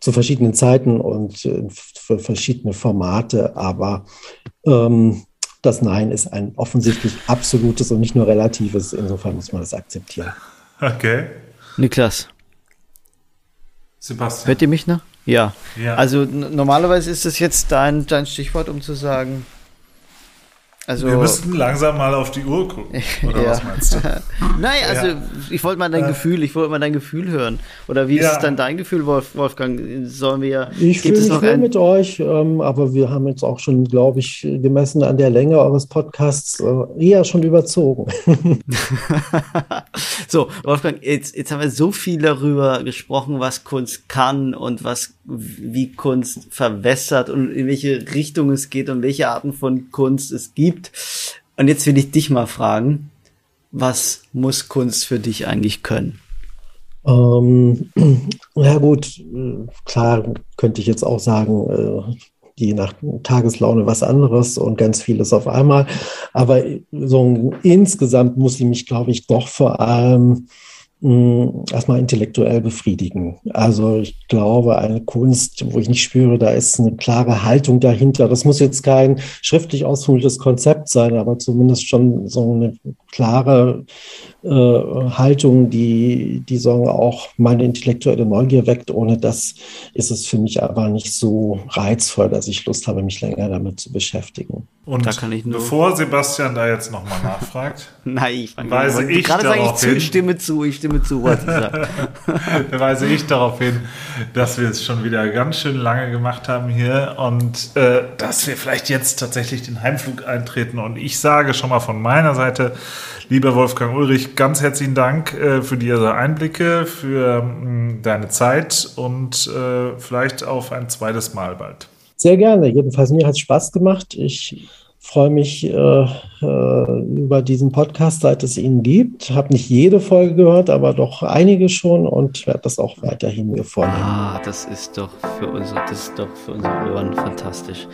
zu verschiedenen Zeiten und für verschiedene Formate. Aber ähm, das Nein ist ein offensichtlich absolutes und nicht nur relatives. Insofern muss man das akzeptieren. Okay. Niklas. Sebastian. Hört ihr mich noch? Ja. ja. Also normalerweise ist das jetzt dein, dein Stichwort, um zu sagen, also, wir müssten langsam mal auf die Uhr gucken. Oder ja. was meinst du? Nein, also ja. ich wollte mal dein äh. Gefühl, ich wollte mal dein Gefühl hören. Oder wie ist ja. es dann dein Gefühl, Wolf, Wolfgang? Sollen wir. Ich fühle mich wohl mit euch, ähm, aber wir haben jetzt auch schon, glaube ich, gemessen an der Länge eures Podcasts äh, eher schon überzogen. so, Wolfgang, jetzt, jetzt haben wir so viel darüber gesprochen, was Kunst kann und was wie Kunst verwässert und in welche Richtung es geht und welche Arten von Kunst es gibt. Und jetzt will ich dich mal fragen, was muss Kunst für dich eigentlich können? Ähm, ja gut, klar könnte ich jetzt auch sagen, äh, je nach Tageslaune was anderes und ganz vieles auf einmal. Aber so insgesamt muss ich mich, glaube ich, doch vor allem erstmal intellektuell befriedigen. Also ich glaube, eine Kunst, wo ich nicht spüre, da ist eine klare Haltung dahinter. Das muss jetzt kein schriftlich ausformuliertes Konzept sein, aber zumindest schon so eine klare äh, Haltung, die, die sagen auch meine intellektuelle Neugier weckt. Ohne das ist es für mich aber nicht so reizvoll, dass ich Lust habe, mich länger damit zu beschäftigen. Und da kann ich nur bevor Sebastian da jetzt nochmal nachfragt, Nein, ich weise ich gerade sage ich zu, stimme zu, ich stimme zu, was da weise ich darauf hin, dass wir es schon wieder ganz schön lange gemacht haben hier und äh, dass wir vielleicht jetzt tatsächlich den Heimflug eintreten. Und ich sage schon mal von meiner Seite, Lieber Wolfgang Ulrich, ganz herzlichen Dank äh, für diese Einblicke, für mh, mm, deine Zeit und äh, vielleicht auf ein zweites Mal bald. Sehr gerne. Jedenfalls mir hat es Spaß gemacht. Ich freue mich äh, äh, über diesen Podcast, seit es ihn gibt. Habe nicht jede Folge gehört, aber doch einige schon und werde das auch weiterhin mir vornehmen. Ah, das ist doch für unsere, das ist doch für unsere Ohren fantastisch.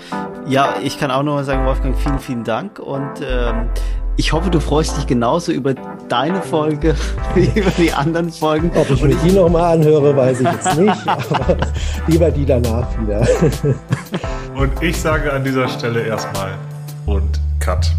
Ja, ich kann auch noch mal sagen, Wolfgang, vielen, vielen Dank und ähm, ich hoffe, du freust dich genauso über deine Folge wie über die anderen Folgen. Ob ich mir die nochmal anhöre, weiß ich jetzt nicht, aber lieber die danach wieder. Und ich sage an dieser Stelle erstmal und Cut.